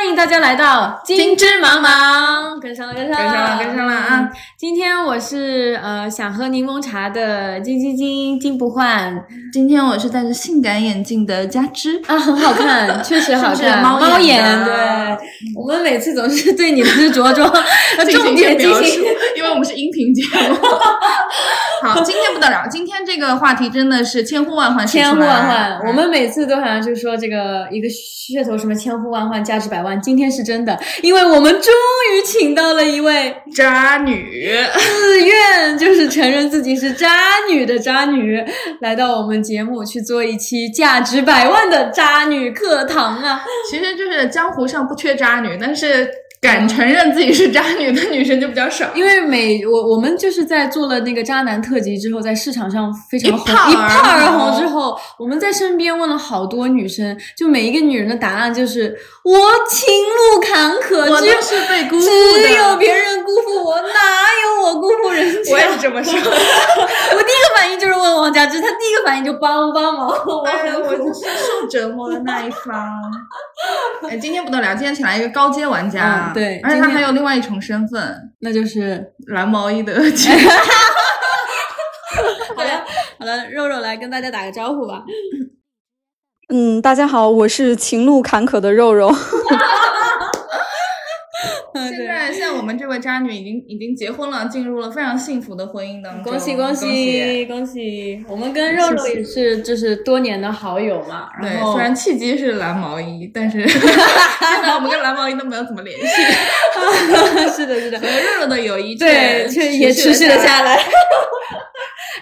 欢迎大家来到金枝茫茫，跟上了，跟上了，跟上了，跟上了啊！今天我是呃想喝柠檬茶的金金金金不换，今天我是戴着性感眼镜的佳芝。啊，很好看，确实好看，猫猫眼对，我们每次总是对你的着装要 重点进行，因为我们是音频节目。好，今天不得了，今天这个话题真的是千呼万唤，千呼万唤。我们每次都好像就说这个一个噱头，什么千呼万唤，价值百万。今天是真的，因为我们终于请到了一位渣女，自愿就是承认自己是渣女的渣女，来到我们节目去做一期价值百万的渣女课堂啊。其实就是江湖上不缺渣女，但是。敢承认自己是渣女的女生就比较少，因为每我我们就是在做了那个渣男特辑之后，在市场上非常红，一炮而红之后，我们在身边问了好多女生，就每一个女人的答案就是我情路坎坷，我是被辜负的，只有别人辜负我，哪有我辜负人家？我也是这么说，我第一个反应就是问王佳芝，她第一个反应就帮帮忙，我很我是受折磨的那一方。哎，今天不得了，今天请来一个高阶玩家。对，而且他还有另外一重身份，那就是蓝毛衣的。好了好了，肉肉来跟大家打个招呼吧。嗯，大家好，我是情路坎坷的肉肉。现在，现在我们这位渣女已经已经结婚了，进入了非常幸福的婚姻当中。恭喜恭喜恭喜！我们跟肉肉也是就是多年的好友嘛。对，虽然契机是蓝毛衣，但是 现在我们跟蓝毛衣都没有怎么联系。是的，是的，和肉肉的友谊对却也持续了下来。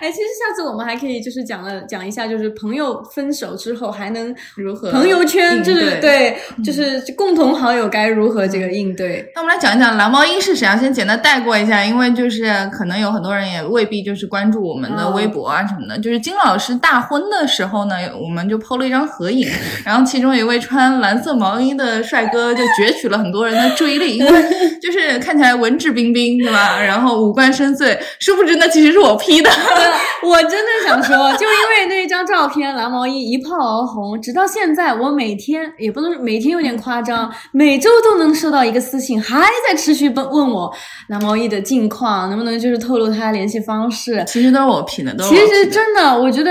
哎，其实下次我们还可以就是讲了讲一下，就是朋友分手之后还能如何？朋友圈就是对，就是共同好友该如何这个应对？那我们来讲一讲蓝毛衣是谁啊？先简单带过一下，因为就是可能有很多人也未必就是关注我们的微博啊什么的。就是金老师大婚的时候呢，我们就 PO 了一张合影，然后其中有一位穿蓝色毛衣的帅哥就攫取了很多人的注意力，因为就是看起来文质彬彬，对吧？然后五官深邃，殊不知那其实是我 P 的。我真的想说，就因为那张照片，蓝毛衣一炮而红，直到现在，我每天也不能每天有点夸张，每周都能收到一个私信，还在持续问问我蓝毛衣的近况，能不能就是透露他联系方式。其实都是我品的，都其实真的，我觉得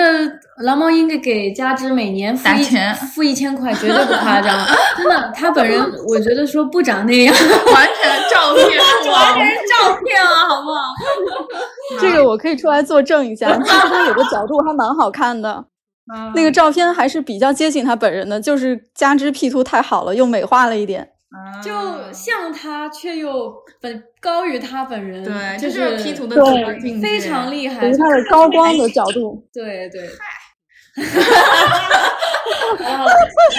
蓝猫应该给加之每年付一钱，付一千块绝对不夸张，真的，他本人我觉得说不长那样，完全照片，完全是照片啊，好不好？这个我可以出来作证一下，其实他有个角度还蛮好看的，那个照片还是比较接近他本人的，就是加之 P 图太好了，又美化了一点，就像他却又本高于他本人，对，就是 P 图的非常厉害，是他的高光的角度，对对。好了，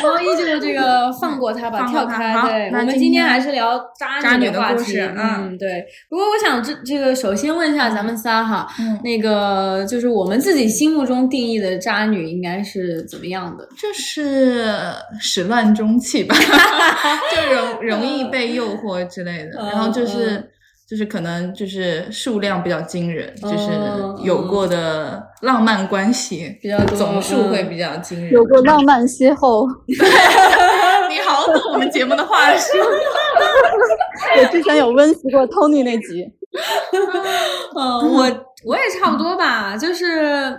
毛衣就是这个放过他吧，跳开。对，我们今天还是聊渣女的话题。嗯，对。不过我想这这个首先问一下咱们仨哈，那个就是我们自己心目中定义的渣女应该是怎么样的？就是始乱终弃吧，就容容易被诱惑之类的，然后就是。就是可能就是数量比较惊人，就是有过的浪漫关系比较总数会比较惊人，有过浪漫邂逅。你好懂我们节目的话术。我之前有温习过 Tony 那集。嗯，我我也差不多吧，就是。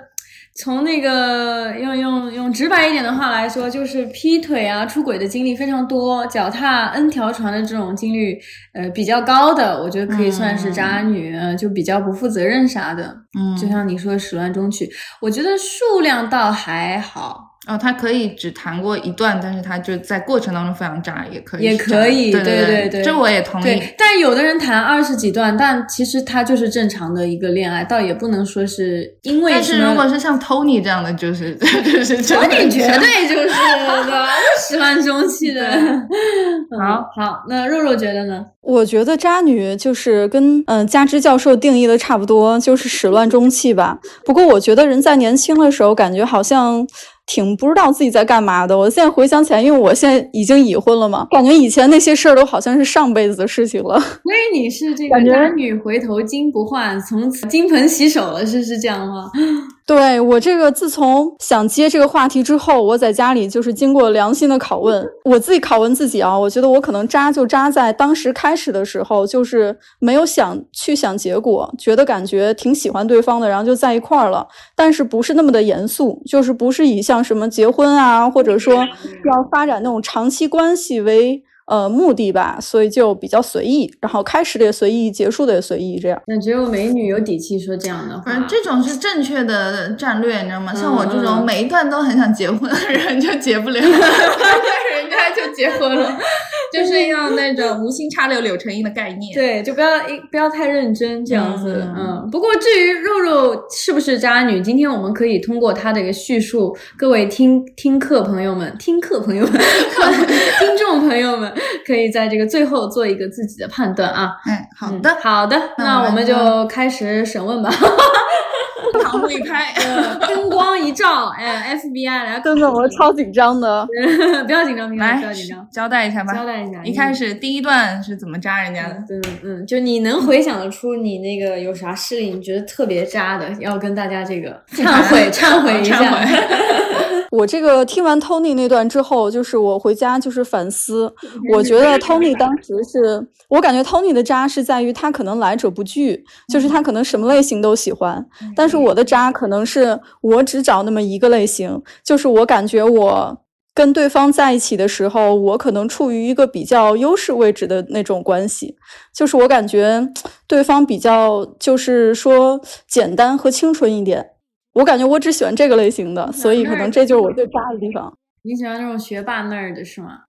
从那个用用用直白一点的话来说，就是劈腿啊、出轨的经历非常多，脚踏 N 条船的这种经历，呃，比较高的，我觉得可以算是渣女，就比较不负责任啥的。嗯，就像你说始乱终弃，我觉得数量倒还好。哦，他可以只谈过一段，但是他就在过程当中非常渣，也可以，也可以，对对对，这我也同意。但有的人谈二十几段，但其实他就是正常的一个恋爱，倒也不能说是因为。但是如果是像 Tony 这样的，就是 就是 Tony 绝对就是 的，始乱终弃的。好好，那肉肉觉得呢？我觉得渣女就是跟嗯加之教授定义的差不多，就是始乱终弃吧。不过我觉得人在年轻的时候，感觉好像。挺不知道自己在干嘛的。我现在回想起来，因为我现在已经已婚了嘛，感觉以前那些事儿都好像是上辈子的事情了。所以你是这个男女回头金不换，从此金盆洗手了，是是这样吗？对我这个，自从想接这个话题之后，我在家里就是经过良心的拷问，我自己拷问自己啊，我觉得我可能扎就扎在当时开始的时候，就是没有想去想结果，觉得感觉挺喜欢对方的，然后就在一块儿了，但是不是那么的严肃，就是不是以像什么结婚啊，或者说要发展那种长期关系为。呃，目的吧，所以就比较随意，然后开始的也随意，结束的也随意，这样。那只有美女有底气说这样的话。反正这种是正确的战略，你知道吗？像我这种每一段都很想结婚的 人就结不了，人 家就结婚了，就是要那种无心插柳柳成荫的概念。对，就不要一不要太认真这样子。嗯。不过至于肉肉是不是渣女，今天我们可以通过她的一个叙述，各位听听课朋友们、听课朋友们、听众朋友们。可以在这个最后做一个自己的判断啊！哎，好的，好的，那我们就开始审问吧。堂木一拍，灯光一照，哎，FBI 来，真的，我超紧张的。不要紧张，不要紧张，交代一下吧，交代一下。一开始第一段是怎么扎人家的？嗯嗯，就你能回想得出你那个有啥事例，你觉得特别渣的，要跟大家这个忏悔忏悔一下。我这个听完 Tony 那段之后，就是我回家就是反思，我觉得 Tony 当时是我感觉 Tony 的渣是在于他可能来者不拒，就是他可能什么类型都喜欢，但是我的渣可能是我只找那么一个类型，就是我感觉我跟对方在一起的时候，我可能处于一个比较优势位置的那种关系，就是我感觉对方比较就是说简单和清纯一点。我感觉我只喜欢这个类型的，所以可能这就是我最渣的地方。你喜欢那种学霸那儿的是吗？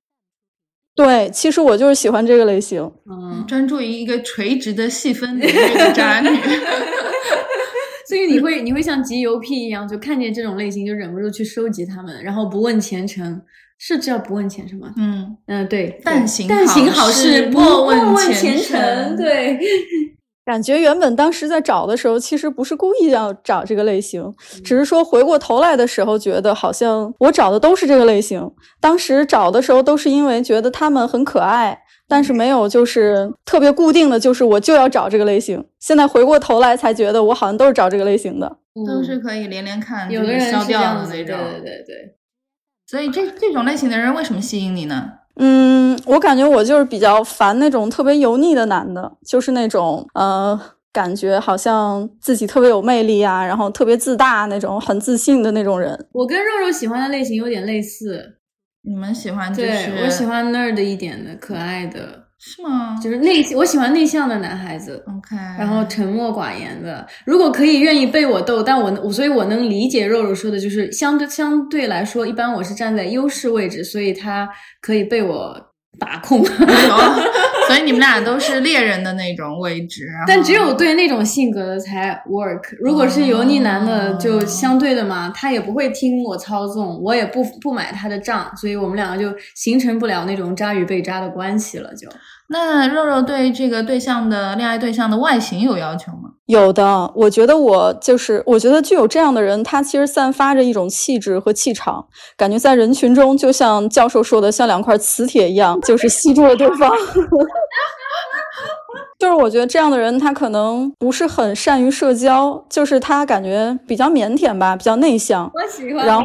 对，其实我就是喜欢这个类型。嗯，专注于一个垂直的细分领域的渣女。所以你会你会像集邮癖一样，就看见这种类型就忍不住去收集他们，然后不问前程，是叫不问前程吗？嗯嗯，对，但行但行好事莫问前程，对。感觉原本当时在找的时候，其实不是故意要找这个类型，只是说回过头来的时候，觉得好像我找的都是这个类型。当时找的时候都是因为觉得他们很可爱，但是没有就是特别固定的就是我就要找这个类型。现在回过头来才觉得我好像都是找这个类型的，都是可以连连看，有的人消掉的那种。对对对对。所以这这种类型的人为什么吸引你呢？嗯，我感觉我就是比较烦那种特别油腻的男的，就是那种呃，感觉好像自己特别有魅力啊，然后特别自大那种，很自信的那种人。我跟肉肉喜欢的类型有点类似，你们喜欢？就是我喜欢 nerd 一点的，可爱的。是吗？就是内，我喜欢内向的男孩子。OK，然后沉默寡言的。如果可以，愿意被我逗，但我我，所以我能理解肉肉说的，就是相对相对来说，一般我是站在优势位置，所以他可以被我。把控，所以你们俩都是猎人的那种位置，但只有对那种性格的才 work。如果是油腻男的，就相对的嘛，他也不会听我操纵，我也不不买他的账，所以我们两个就形成不了那种渣与被渣的关系了，就。那肉肉对这个对象的恋爱对象的外形有要求吗？有的，我觉得我就是，我觉得具有这样的人，他其实散发着一种气质和气场，感觉在人群中就像教授说的，像两块磁铁一样，就是吸住了对方。就是我觉得这样的人，他可能不是很善于社交，就是他感觉比较腼腆吧，比较内向。我喜欢。然后。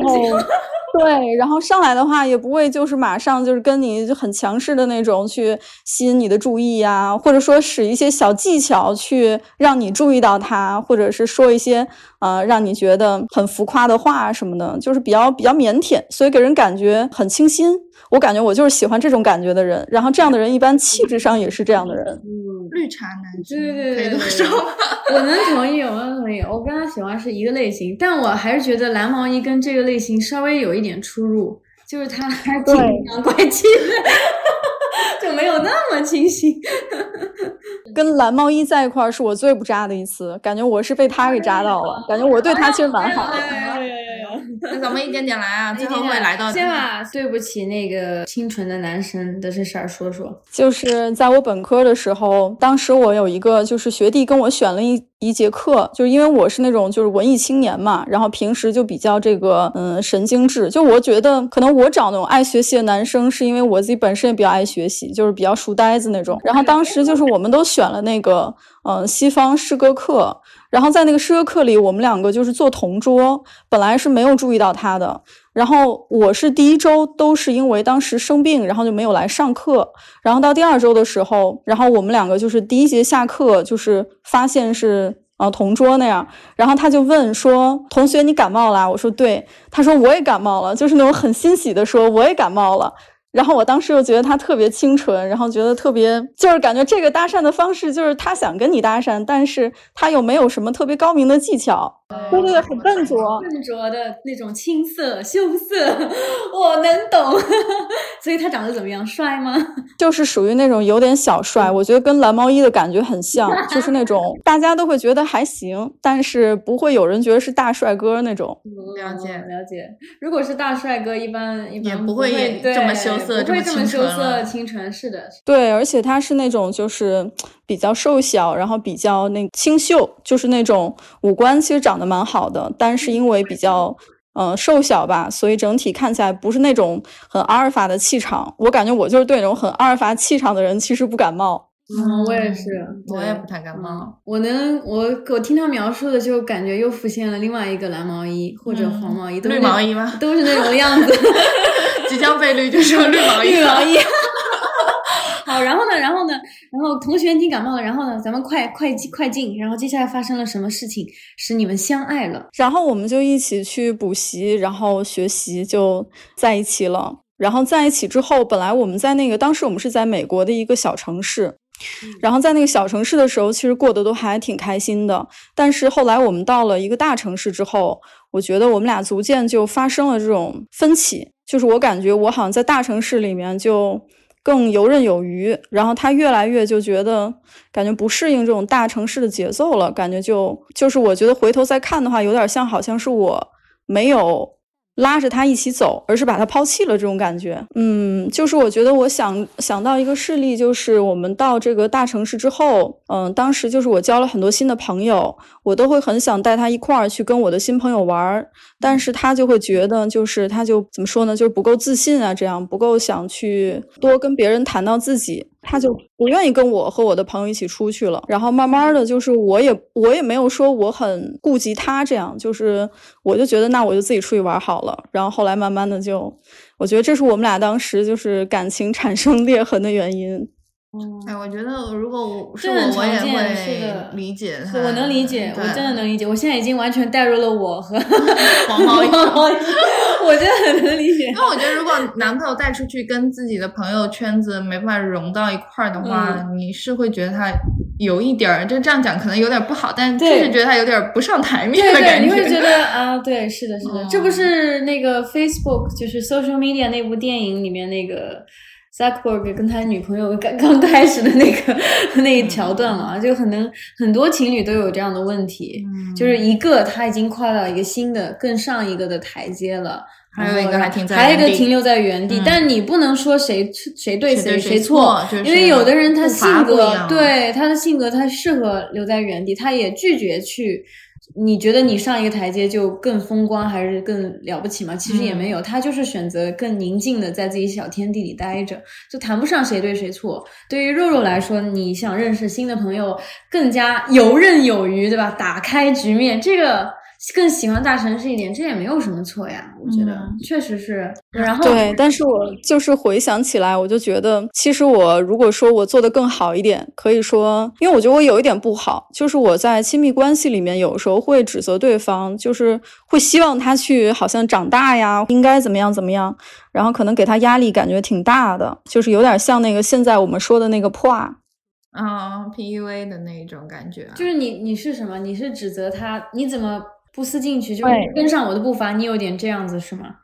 对，然后上来的话也不会就是马上就是跟你就很强势的那种去吸引你的注意呀，或者说使一些小技巧去让你注意到他，或者是说一些呃让你觉得很浮夸的话什么的，就是比较比较腼腆，所以给人感觉很清新。我感觉我就是喜欢这种感觉的人，然后这样的人一般气质上也是这样的人。嗯，绿茶男，对对对对对，我能同意，我能同意。我跟他喜欢是一个类型，但我还是觉得蓝毛衣跟这个类型稍微有一点出入，就是他还挺阳怪气的，就没有那么清新。跟蓝毛衣在一块儿是我最不渣的一次，感觉我是被他给渣到了，感觉我对他其实蛮好的。那咱们一点点来啊，最后会来到。先把对不起那个清纯的男生的这事儿说说。就是在我本科的时候，当时我有一个就是学弟跟我选了一。一节课，就是因为我是那种就是文艺青年嘛，然后平时就比较这个嗯神经质，就我觉得可能我找那种爱学习的男生，是因为我自己本身也比较爱学习，就是比较书呆子那种。然后当时就是我们都选了那个嗯西方诗歌课，然后在那个诗歌课里，我们两个就是做同桌，本来是没有注意到他的。然后我是第一周都是因为当时生病，然后就没有来上课。然后到第二周的时候，然后我们两个就是第一节下课，就是发现是呃同桌那样。然后他就问说：“同学，你感冒了？”我说：“对。”他说：“我也感冒了。”就是那种很欣喜的说：“我也感冒了。”然后我当时又觉得他特别清纯，然后觉得特别就是感觉这个搭讪的方式就是他想跟你搭讪，但是他又没有什么特别高明的技巧，对对对，很笨拙，笨拙的那种青涩羞涩，我能懂。所以他长得怎么样？帅吗？就是属于那种有点小帅，我觉得跟蓝毛衣的感觉很像，就是那种 大家都会觉得还行，但是不会有人觉得是大帅哥那种。了解了解。如果是大帅哥，一般一般也不会这么羞涩。不会这么羞涩清纯，是的，对，而且他是那种就是比较瘦小，然后比较那清秀，就是那种五官其实长得蛮好的，但是因为比较嗯瘦小吧，所以整体看起来不是那种很阿尔法的气场。我感觉我就是对那种很阿尔法气场的人其实不感冒。嗯，我也是，我也不太感冒。我能，我我听他描述的就感觉又浮现了另外一个蓝毛衣或者黄毛衣，绿毛衣吗？都是那种样子。即将被绿就说绿毛衣，绿毛衣。好，然后呢？然后呢？然后同学你感冒了，然后呢？咱们快快进快进。然后接下来发生了什么事情使你们相爱了？然后我们就一起去补习，然后学习就在一起了。然后在一起之后，本来我们在那个当时我们是在美国的一个小城市，然后在那个小城市的时候，其实过得都还挺开心的。但是后来我们到了一个大城市之后，我觉得我们俩逐渐就发生了这种分歧。就是我感觉我好像在大城市里面就更游刃有余，然后他越来越就觉得感觉不适应这种大城市的节奏了，感觉就就是我觉得回头再看的话，有点像好像是我没有。拉着他一起走，而是把他抛弃了这种感觉。嗯，就是我觉得我想想到一个事例，就是我们到这个大城市之后，嗯，当时就是我交了很多新的朋友，我都会很想带他一块儿去跟我的新朋友玩儿，但是他就会觉得，就是他就怎么说呢，就是不够自信啊，这样不够想去多跟别人谈到自己。他就不愿意跟我和我的朋友一起出去了，然后慢慢的就是我也我也没有说我很顾及他这样，就是我就觉得那我就自己出去玩好了，然后后来慢慢的就，我觉得这是我们俩当时就是感情产生裂痕的原因。哎，我觉得如果我是我，我也会理解他。我能理解，我真的能理解。我现在已经完全带入了我和 黄毛衣，我真的很能理解。因为我觉得，如果男朋友带出去跟自己的朋友圈子没办法融到一块儿的话，你是会觉得他有一点儿，就这样讲可能有点不好，但确实觉得他有点不上台面的感觉。你会觉得 啊，对，是的，是的，这不是那个 Facebook 就是 Social Media 那部电影里面那个。Zuckerberg 跟他女朋友刚刚开始的那个 那一桥段啊，就可能很多情侣都有这样的问题，就是一个他已经跨到一个新的更上一个的台阶了，还有一个还停在，还有一个停留在原地。但你不能说谁谁对谁谁错，因为有的人他性格对他的性格他适合留在原地，他也拒绝去。你觉得你上一个台阶就更风光还是更了不起吗？其实也没有，他就是选择更宁静的在自己小天地里待着，就谈不上谁对谁错。对于肉肉来说，你想认识新的朋友，更加游刃有余，对吧？打开局面，这个。更喜欢大城市一点，这也没有什么错呀，我觉得确实是。然后对，但是我就是回想起来，我就觉得，其实我如果说我做的更好一点，可以说，因为我觉得我有一点不好，就是我在亲密关系里面有时候会指责对方，就是会希望他去好像长大呀，应该怎么样怎么样，然后可能给他压力感觉挺大的，就是有点像那个现在我们说的那个破啊，PUA 的那种感觉。就是你你是什么？你是指责他？你怎么？不思进取，就跟上我的步伐。你有点这样子是吗？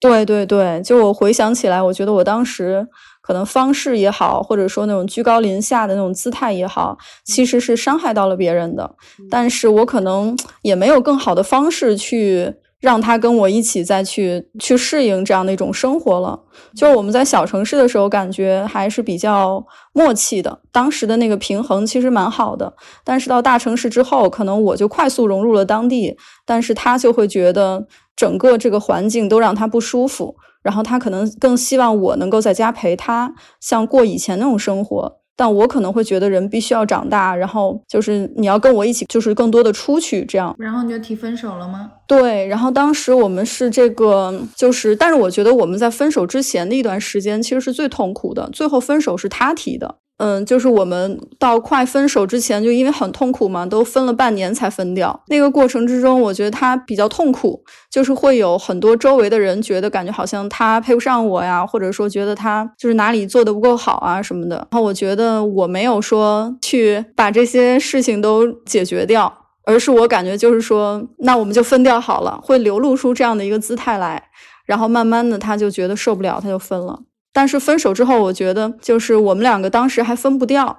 对对对，就我回想起来，我觉得我当时可能方式也好，或者说那种居高临下的那种姿态也好，其实是伤害到了别人的。但是我可能也没有更好的方式去让他跟我一起再去去适应这样的一种生活了。就是我们在小城市的时候，感觉还是比较默契的，当时的那个平衡其实蛮好的。但是到大城市之后，可能我就快速融入了当地，但是他就会觉得整个这个环境都让他不舒服，然后他可能更希望我能够在家陪他，像过以前那种生活。但我可能会觉得人必须要长大，然后就是你要跟我一起，就是更多的出去这样。然后你就提分手了吗？对，然后当时我们是这个，就是，但是我觉得我们在分手之前的一段时间其实是最痛苦的，最后分手是他提的。嗯，就是我们到快分手之前，就因为很痛苦嘛，都分了半年才分掉。那个过程之中，我觉得他比较痛苦，就是会有很多周围的人觉得感觉好像他配不上我呀，或者说觉得他就是哪里做的不够好啊什么的。然后我觉得我没有说去把这些事情都解决掉，而是我感觉就是说，那我们就分掉好了，会流露出这样的一个姿态来。然后慢慢的，他就觉得受不了，他就分了。但是分手之后，我觉得就是我们两个当时还分不掉，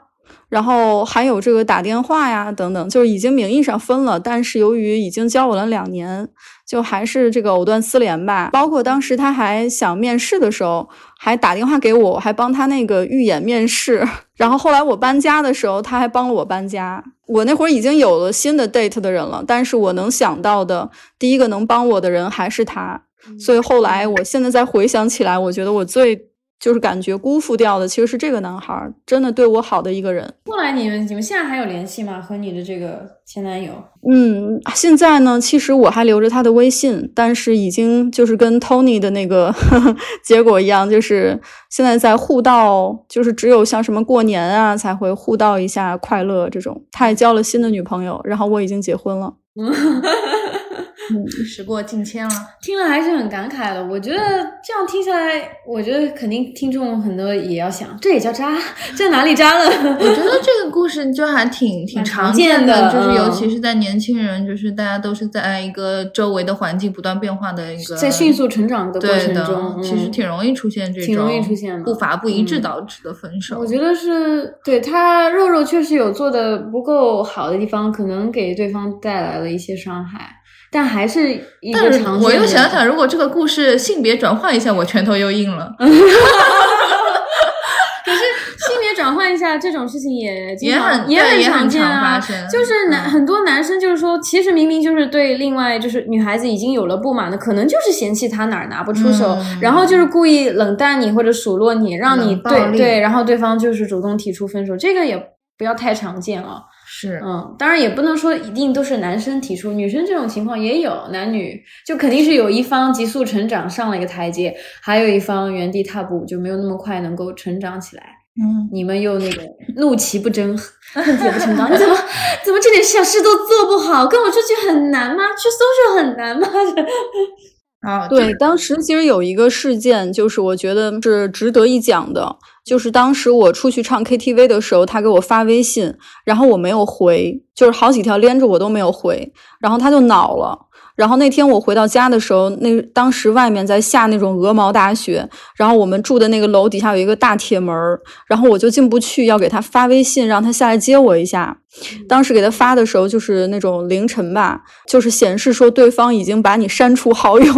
然后还有这个打电话呀等等，就是已经名义上分了，但是由于已经交往了两年，就还是这个藕断丝连吧。包括当时他还想面试的时候，还打电话给我，还帮他那个预演面试。然后后来我搬家的时候，他还帮了我搬家。我那会儿已经有了新的 date 的人了，但是我能想到的第一个能帮我的人还是他。所以后来我现在再回想起来，我觉得我最。就是感觉辜负掉的其实是这个男孩，真的对我好的一个人。后来你们你们现在还有联系吗？和你的这个前男友？嗯，现在呢，其实我还留着他的微信，但是已经就是跟 Tony 的那个 结果一样，就是现在在互道，就是只有像什么过年啊才会互道一下快乐这种。他也交了新的女朋友，然后我已经结婚了。嗯，时过境迁了，听了还是很感慨的。我觉得这样听下来，我觉得肯定听众很多也要想，这也叫渣？在哪里渣了？我觉得这个故事就还挺挺常见的，就是尤其是在年轻人，就是大家都是在一个周围的环境不断变化的一个，在迅速成长的过程中，其实挺容易出现这种挺容易出现步伐不一致导致的分手。我觉得是对他肉肉确实有做的不够好的地方，可能给对方带来了一些伤害。但还是一个常见。我又想想，如果这个故事性别转换一下，我拳头又硬了。可是性别转换一下这种事情也也很也很常见啊。就是男很多男生就是说，其实明明就是对另外就是女孩子已经有了不满的，可能就是嫌弃她哪儿拿不出手，然后就是故意冷淡你或者数落你，让你对对，然后对方就是主动提出分手，这个也不要太常见啊。是，嗯，当然也不能说一定都是男生提出，女生这种情况也有，男女就肯定是有一方急速成长上了一个台阶，还有一方原地踏步，就没有那么快能够成长起来。嗯，你们又那个怒其不争，恨铁不成钢，你怎么怎么这点小事都做不好？跟我出去很难吗？去搜索很难吗？啊，对，当时其实有一个事件，就是我觉得是值得一讲的。就是当时我出去唱 KTV 的时候，他给我发微信，然后我没有回，就是好几条连着我都没有回，然后他就恼了。然后那天我回到家的时候，那当时外面在下那种鹅毛大雪，然后我们住的那个楼底下有一个大铁门然后我就进不去，要给他发微信让他下来接我一下。当时给他发的时候就是那种凌晨吧，就是显示说对方已经把你删除好友，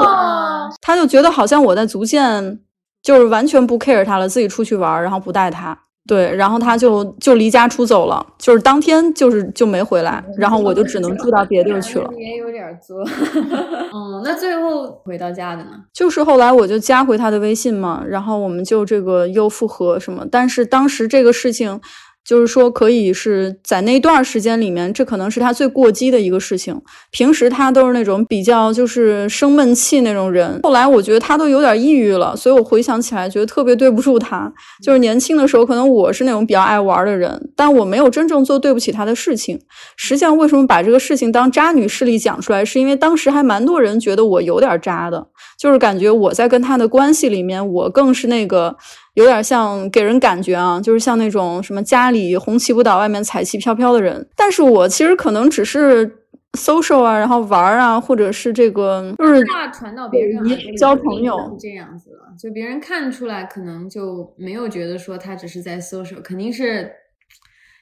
他就觉得好像我在逐渐。就是完全不 care 他了，自己出去玩，然后不带他，对，然后他就就离家出走了，就是当天就是就没回来，然后我就只能住到别地儿去了。也有点作，嗯，那最后回到家的呢？就是后来我就加回他的微信嘛，然后我们就这个又复合什么，但是当时这个事情。就是说，可以是在那段时间里面，这可能是他最过激的一个事情。平时他都是那种比较就是生闷气那种人。后来我觉得他都有点抑郁了，所以我回想起来觉得特别对不住他。就是年轻的时候，可能我是那种比较爱玩的人，但我没有真正做对不起他的事情。实际上，为什么把这个事情当渣女事例讲出来，是因为当时还蛮多人觉得我有点渣的，就是感觉我在跟他的关系里面，我更是那个。有点像给人感觉啊，就是像那种什么家里红旗不倒，外面彩旗飘飘的人。但是我其实可能只是 social 啊，然后玩啊，或者是这个，就是话传到别人交朋友这样子了。就别人看出来，可能就没有觉得说他只是在 social，肯定是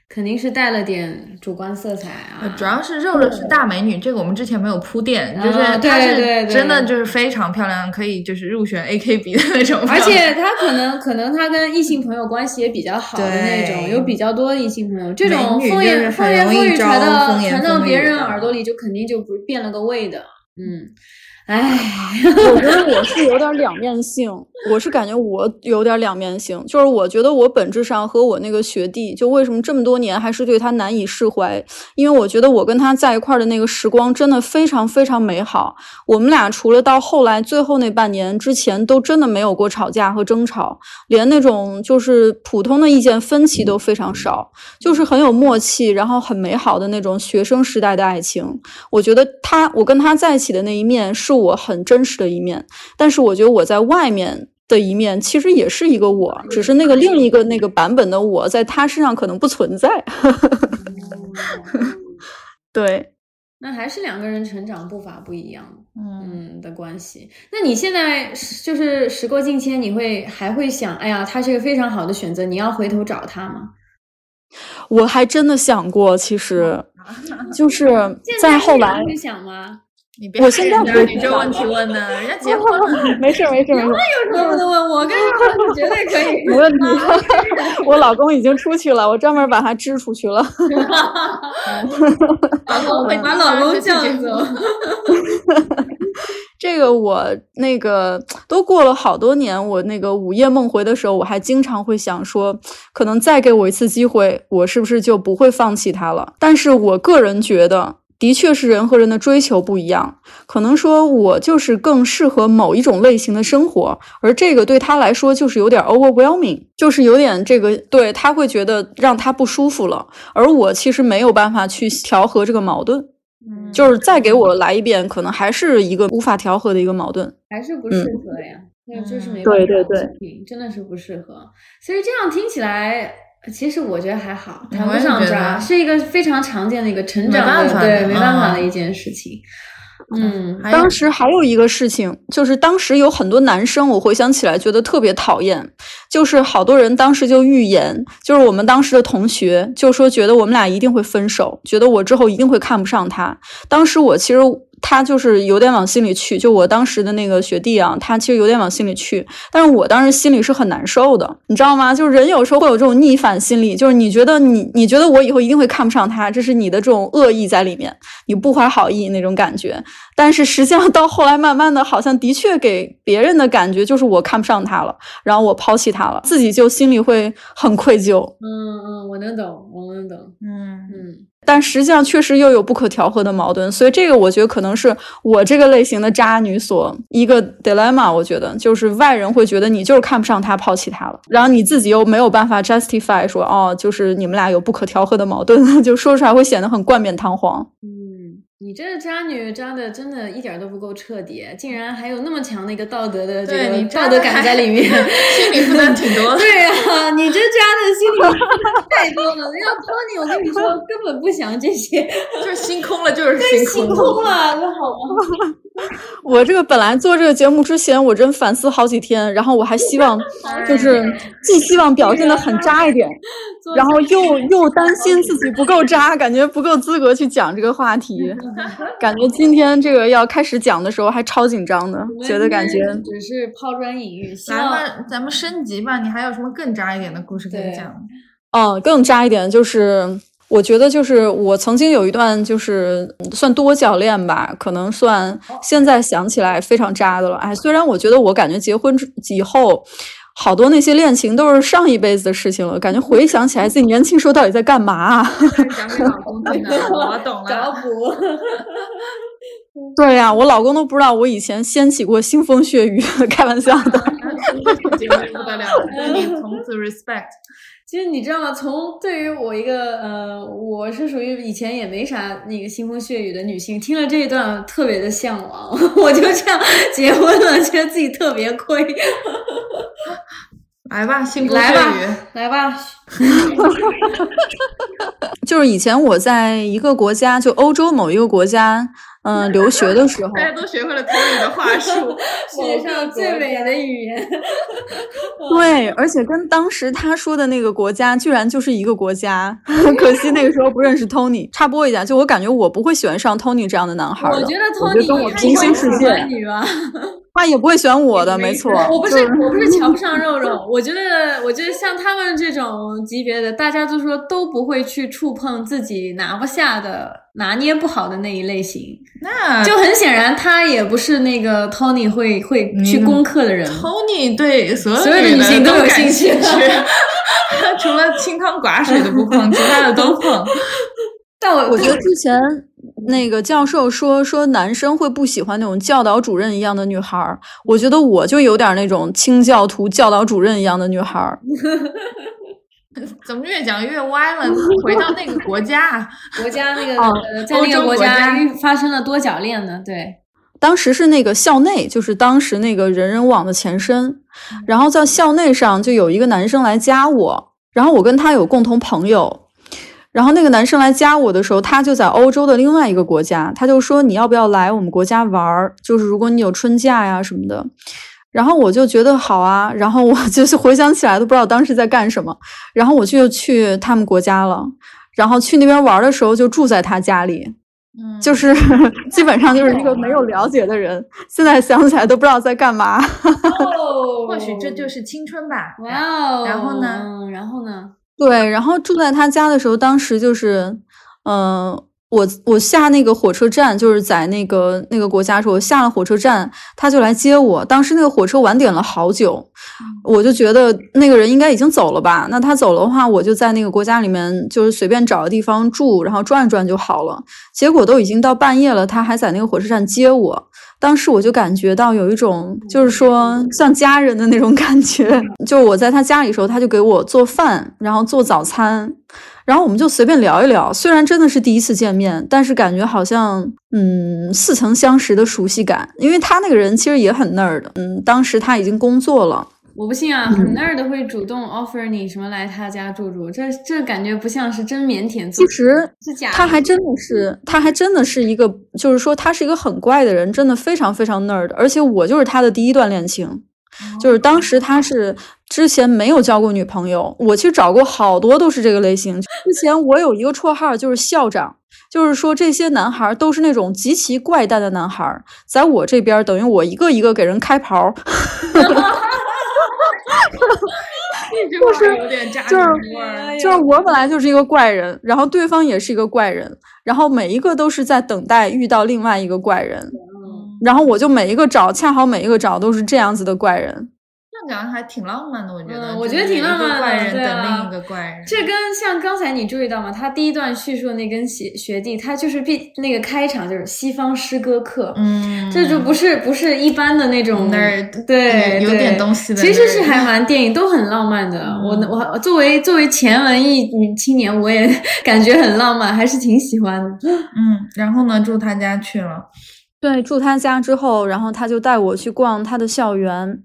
肯定是带了点主观色彩啊。主要是肉肉是大美女，这个我们之前没有铺垫，就是她是真的就是非常漂亮，可以就是入选 AKB 的那种。而且她可能可能她跟异性朋友关系也比较好的那种，有比较多异性朋友。这种风言风言风语传到传到别人耳朵里，就肯定就不变了个味的。嗯。唉，我觉得我是有点两面性，我是感觉我有点两面性，就是我觉得我本质上和我那个学弟，就为什么这么多年还是对他难以释怀，因为我觉得我跟他在一块的那个时光真的非常非常美好，我们俩除了到后来最后那半年之前，都真的没有过吵架和争吵，连那种就是普通的意见分歧都非常少，就是很有默契，然后很美好的那种学生时代的爱情。我觉得他，我跟他在一起的那一面是。我很真实的一面，但是我觉得我在外面的一面其实也是一个我，只是那个另一个那个版本的我在他身上可能不存在。对，那还是两个人成长步伐不一样，嗯的关系。那你现在就是时过境迁，你会还会想，哎呀，他是一个非常好的选择，你要回头找他吗？我还真的想过，其实就是 在后来会想吗？你别，我现在不你这问题问的，人家结婚了，没事没事没事。有什么不能问？我跟你说，绝对可以，没问题。我老公已经出去了，我专门把他支出去了。老公，把老公叫走。这个我那个都过了好多年，我那个午夜梦回的时候，我还经常会想说，可能再给我一次机会，我是不是就不会放弃他了？但是我个人觉得。的确是人和人的追求不一样，可能说我就是更适合某一种类型的生活，而这个对他来说就是有点 overwhelming，就是有点这个对他会觉得让他不舒服了，而我其实没有办法去调和这个矛盾，嗯，就是再给我来一遍，可能还是一个无法调和的一个矛盾，还是不适合呀，那就是没办法，对对对，真的是不适合，所以这样听起来。其实我觉得还好，谈不上渣，是一个非常常见的一个成长的，对，没办法的一件事情。嗯，当时还有一个事情，就是当时有很多男生，我回想起来觉得特别讨厌，就是好多人当时就预言，就是我们当时的同学就说觉得我们俩一定会分手，觉得我之后一定会看不上他。当时我其实。他就是有点往心里去，就我当时的那个学弟啊，他其实有点往心里去，但是我当时心里是很难受的，你知道吗？就是人有时候会有这种逆反心理，就是你觉得你你觉得我以后一定会看不上他，这是你的这种恶意在里面，你不怀好意那种感觉。但是实际上到后来，慢慢的好像的确给别人的感觉就是我看不上他了，然后我抛弃他了，自己就心里会很愧疚。嗯嗯，我能懂，我能懂。嗯嗯。但实际上确实又有不可调和的矛盾，所以这个我觉得可能是我这个类型的渣女所一个 dilemma。我觉得就是外人会觉得你就是看不上他，抛弃他了，然后你自己又没有办法 justify 说哦，就是你们俩有不可调和的矛盾，就说出来会显得很冠冕堂皇。嗯。你这渣女渣的真的一点都不够彻底，竟然还有那么强的一个道德的这个道德感在里面，心理负担挺多。对呀，你这渣的心理负担 太多了。要托你，我跟你说，根本不想这些，就是心空了，就是心空了，那好吗？我这个本来做这个节目之前，我真反思好几天，然后我还希望，就是 既希望表现的很渣一点，然后又又担心自己不够渣，感觉不够资格去讲这个话题，感觉今天这个要开始讲的时候还超紧张的，觉得感觉只是抛砖引玉。咱们咱们升级吧，你还有什么更渣一点的故事可以讲？哦，更渣一点就是。我觉得就是我曾经有一段就是算多教练吧，可能算现在想起来非常渣的了。哎，虽然我觉得我感觉结婚以后，好多那些恋情都是上一辈子的事情了，感觉回想起来自己年轻时候到底在干嘛？讲给老公听的，我懂了。找补。对呀，我老公都不知道我以前掀起过腥风血雨，开玩笑的。不得了，你从此 respect。其实你知道吗？从对于我一个呃，我是属于以前也没啥那个腥风血雨的女性，听了这一段特别的向往，我就这样结婚了，觉得自己特别亏。来吧，腥风血雨，来吧。就是以前我在一个国家，就欧洲某一个国家。嗯留学的时候，大家都学会了 Tony 的话术，世界上最美的语言。对，而且跟当时他说的那个国家居然就是一个国家，可惜那个时候不认识 Tony。插播一下，就我感觉我不会喜欢上 Tony 这样的男孩我觉得 Tony 跟我平行世界。他也不会选我的，没错。我不是我不是瞧不上肉肉，我觉得我觉得像他们这种级别的，大家都说都不会去触碰自己拿不下的、拿捏不好的那一类型。那就很显然，他也不是那个 Tony 会会去攻克的人。Tony 对所有所有的女性都有兴趣，趣，除了清汤寡水的不碰，其他的都碰。但我我觉得之前那个教授说说男生会不喜欢那种教导主任一样的女孩儿，我觉得我就有点那种清教徒教导主任一样的女孩儿。怎么越讲越歪了？回到那个国家，国家那个在那个国家发生了多角恋呢？对，当时是那个校内，就是当时那个人人网的前身，然后在校内上就有一个男生来加我，然后我跟他有共同朋友。然后那个男生来加我的时候，他就在欧洲的另外一个国家，他就说你要不要来我们国家玩儿？就是如果你有春假呀什么的。然后我就觉得好啊，然后我 就是回想起来都不知道当时在干什么。然后我就去他们国家了，然后去那边玩的时候就住在他家里，嗯，就是 基本上就是一个没有了解的人。现在想起来都不知道在干嘛。哦，或许这就是青春吧。哇哦，然后呢？然后呢？对，然后住在他家的时候，当时就是，嗯，我我下那个火车站，就是在那个那个国家时候，我下了火车站，他就来接我。当时那个火车晚点了好久，我就觉得那个人应该已经走了吧。那他走了的话，我就在那个国家里面，就是随便找个地方住，然后转一转就好了。结果都已经到半夜了，他还在那个火车站接我。当时我就感觉到有一种，就是说像家人的那种感觉。就我在他家里时候，他就给我做饭，然后做早餐，然后我们就随便聊一聊。虽然真的是第一次见面，但是感觉好像嗯似曾相识的熟悉感。因为他那个人其实也很 nerd，嗯，当时他已经工作了。我不信啊，很 nerd 的会主动 offer 你什么来他家住住，这这感觉不像是真腼腆。其实是假，他还真的是，他还真的是一个，就是说他是一个很怪的人，真的非常非常 nerd。而且我就是他的第一段恋情，就是当时他是之前没有交过女朋友，我其实找过好多都是这个类型。之前我有一个绰号就是校长，就是说这些男孩都是那种极其怪诞的男孩，在我这边等于我一个一个给人开袍。就是就是我本来就是一个怪人，然后对方也是一个怪人，然后每一个都是在等待遇到另外一个怪人，然后我就每一个找，恰好每一个找都是这样子的怪人。这样讲还挺浪漫的，我觉得。我觉得挺浪漫的。怪人等另一个怪人。这跟像刚才你注意到吗？他第一段叙述的那根学学弟，他就是必那个开场就是西方诗歌课，嗯，这就不是不是一般的那种那儿对有点东西的。其实是还蛮电影都很浪漫的。我我作为作为前文艺青年，我也 感觉很浪漫，还是挺喜欢的。嗯，然后呢，住他家去了。对，住他家之后，然后他就带我去逛他的校园。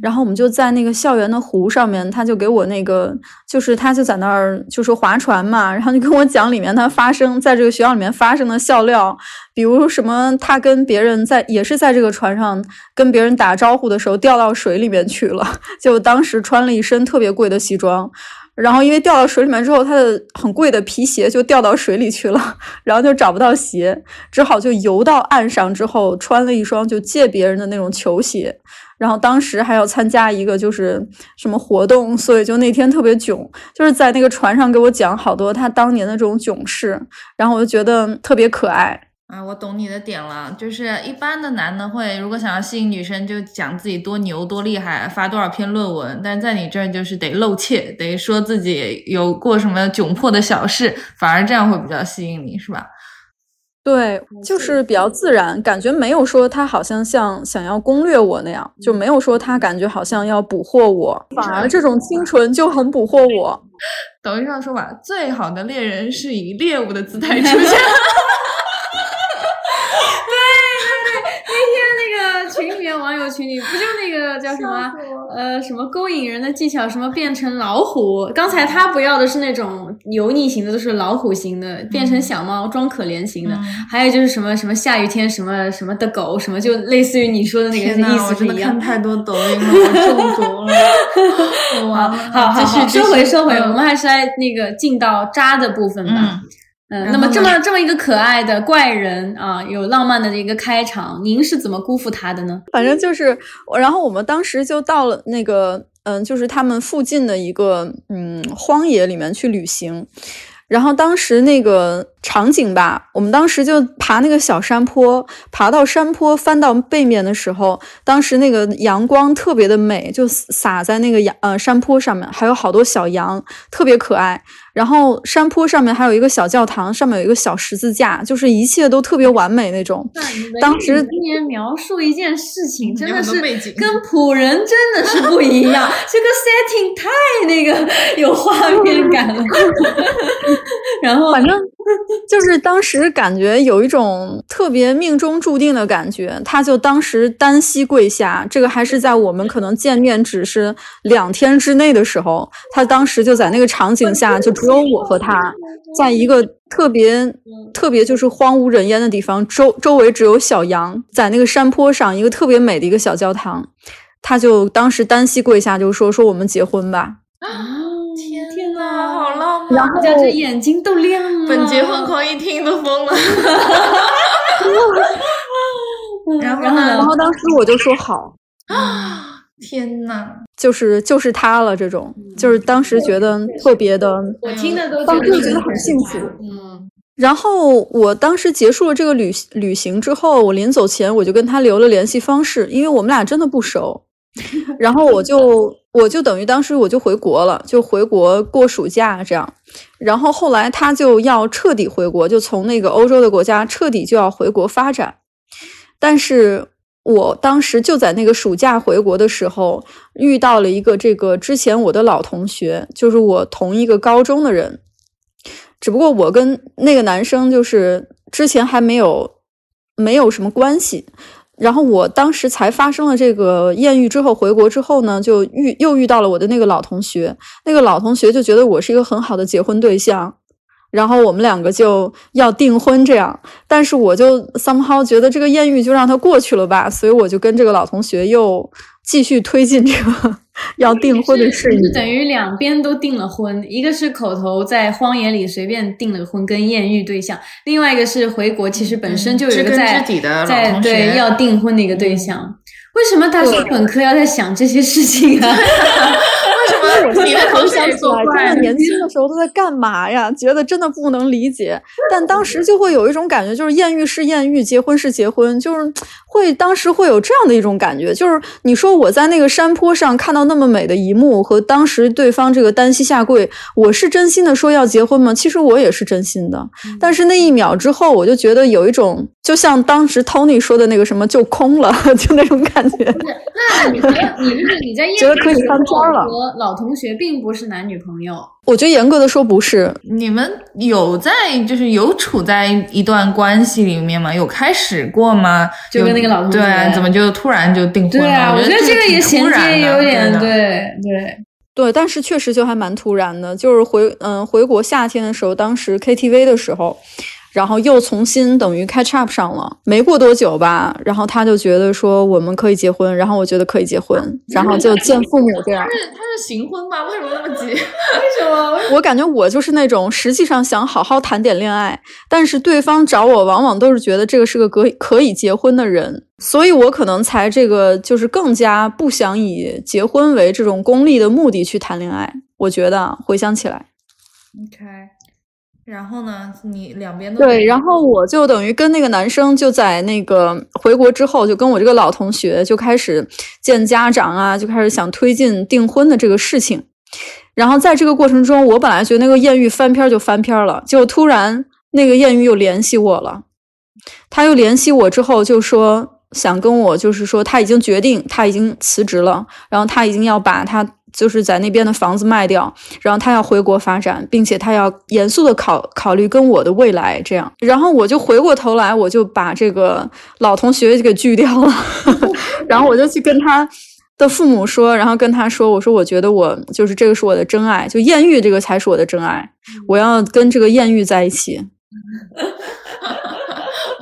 然后我们就在那个校园的湖上面，他就给我那个，就是他就在那儿就是划船嘛，然后就跟我讲里面他发生在这个学校里面发生的笑料，比如什么他跟别人在也是在这个船上跟别人打招呼的时候掉到水里面去了，就当时穿了一身特别贵的西装，然后因为掉到水里面之后，他的很贵的皮鞋就掉到水里去了，然后就找不到鞋，只好就游到岸上之后穿了一双就借别人的那种球鞋。然后当时还要参加一个就是什么活动，所以就那天特别囧，就是在那个船上给我讲好多他当年的这种囧事，然后我就觉得特别可爱啊。我懂你的点了，就是一般的男的会如果想要吸引女生，就讲自己多牛多厉害，发多少篇论文，但在你这儿就是得露怯，得说自己有过什么窘迫的小事，反而这样会比较吸引你，是吧？对，就是比较自然，感觉没有说他好像像想要攻略我那样，就没有说他感觉好像要捕获我，反而这种清纯就很捕获我。抖音上说吧，最好的猎人是以猎物的姿态出现。对对对，那天那个群里面网群里，不就那个叫什么呃什么勾引人的技巧，什么变成老虎？刚才他不要的是那种油腻型的，都是老虎型的，变成小猫装可怜型的。还有就是什么什么下雨天什么什么的狗，什么就类似于你说的那个意思是一样。看太多抖音了，我中毒了。哇，好好好，收回收回，我们还是来那个进到渣的部分吧。嗯，那么这么这么一个可爱的怪人啊，有浪漫的一个开场，您是怎么辜负他的呢？反正就是，然后我们当时就到了那个，嗯，就是他们附近的一个嗯荒野里面去旅行。然后当时那个场景吧，我们当时就爬那个小山坡，爬到山坡翻到背面的时候，当时那个阳光特别的美，就洒在那个阳呃山坡上面，还有好多小羊，特别可爱。然后山坡上面还有一个小教堂，上面有一个小十字架，就是一切都特别完美那种。当时今年描述一件事情，真的是跟普人真的是不一样，这个 setting 太那个有画面感了。然后反正 就是当时感觉有一种特别命中注定的感觉，他就当时单膝跪下，这个还是在我们可能见面只是两天之内的时候，他当时就在那个场景下就。只有我和他，在一个特别特别就是荒无人烟的地方，周周围只有小羊，在那个山坡上，一个特别美的一个小教堂，他就当时单膝跪下，就说说我们结婚吧。然后这眼睛都亮了。本结婚狂一听都疯了。然后呢？然后当时我就说好。啊！天呐，就是就是他了，这种就是当时觉得特别的，我听的都当时觉得很幸福。嗯，然后我当时结束了这个旅旅行之后，我临走前我就跟他留了联系方式，因为我们俩真的不熟。然后我就我就等于当时我就回国了，就回国过暑假这样。然后后来他就要彻底回国，就从那个欧洲的国家彻底就要回国发展，但是。我当时就在那个暑假回国的时候，遇到了一个这个之前我的老同学，就是我同一个高中的人，只不过我跟那个男生就是之前还没有没有什么关系，然后我当时才发生了这个艳遇之后回国之后呢，就遇又遇到了我的那个老同学，那个老同学就觉得我是一个很好的结婚对象。然后我们两个就要订婚，这样，但是我就 somehow 觉得这个艳遇就让它过去了吧，所以我就跟这个老同学又继续推进这个 要订婚的事宜。就等于两边都订了婚，一个是口头在荒野里随便订了个婚跟艳遇对象，另外一个是回国其实本身就有一个在在对要订婚的一个对象。为什么大学本科要在想这些事情啊？我现在回想起来，真 的年轻的时候都在干嘛呀？觉得真的不能理解。但当时就会有一种感觉，就是艳遇是艳遇，结婚是结婚，就是会当时会有这样的一种感觉。就是你说我在那个山坡上看到那么美的一幕，和当时对方这个单膝下跪，我是真心的说要结婚吗？其实我也是真心的。但是那一秒之后，我就觉得有一种，就像当时 Tony 说的那个什么，就空了，就那种感觉。那你你是你在艳遇觉得可以翻篇了？老同学并不是男女朋友，我觉得严格的说不是。你们有在就是有处在一段关系里面吗？有开始过吗？就跟那个老同学，对，怎么就突然就订婚了？对啊，我觉得这个也衔接有点对对对，但是确实就还蛮突然的。就是回嗯回国夏天的时候，当时 KTV 的时候。然后又重新等于 catch up 上了，没过多久吧，然后他就觉得说我们可以结婚，然后我觉得可以结婚，然后就见父母这样。他是他是行婚吗？为什么那么急？为什么？我感觉我就是那种实际上想好好谈点恋爱，但是对方找我往往都是觉得这个是个可可以结婚的人，所以我可能才这个就是更加不想以结婚为这种功利的目的去谈恋爱。我觉得回想起来，OK。然后呢，你两边都对，然后我就等于跟那个男生就在那个回国之后，就跟我这个老同学就开始见家长啊，就开始想推进订婚的这个事情。然后在这个过程中，我本来觉得那个艳遇翻篇就翻篇了，就突然那个艳遇又联系我了。他又联系我之后，就说想跟我，就是说他已经决定，他已经辞职了，然后他已经要把他。就是在那边的房子卖掉，然后他要回国发展，并且他要严肃的考考虑跟我的未来这样。然后我就回过头来，我就把这个老同学给拒掉了。然后我就去跟他的父母说，然后跟他说，我说我觉得我就是这个是我的真爱，就艳遇这个才是我的真爱，我要跟这个艳遇在一起。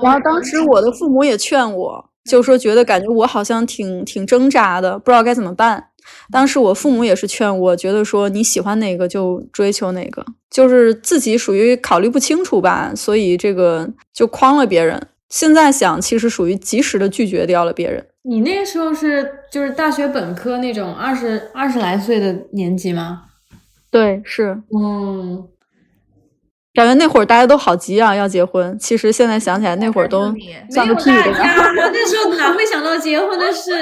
然后当时我的父母也劝我，就说觉得感觉我好像挺挺挣扎的，不知道该怎么办。当时我父母也是劝我，觉得说你喜欢哪个就追求哪个，就是自己属于考虑不清楚吧，所以这个就诓了别人。现在想，其实属于及时的拒绝掉了别人。你那个时候是就是大学本科那种二十二十来岁的年纪吗？对，是，嗯。感觉那会儿大家都好急啊，要结婚。其实现在想起来，那会儿都算个屁的。那时候哪会想到结婚的事？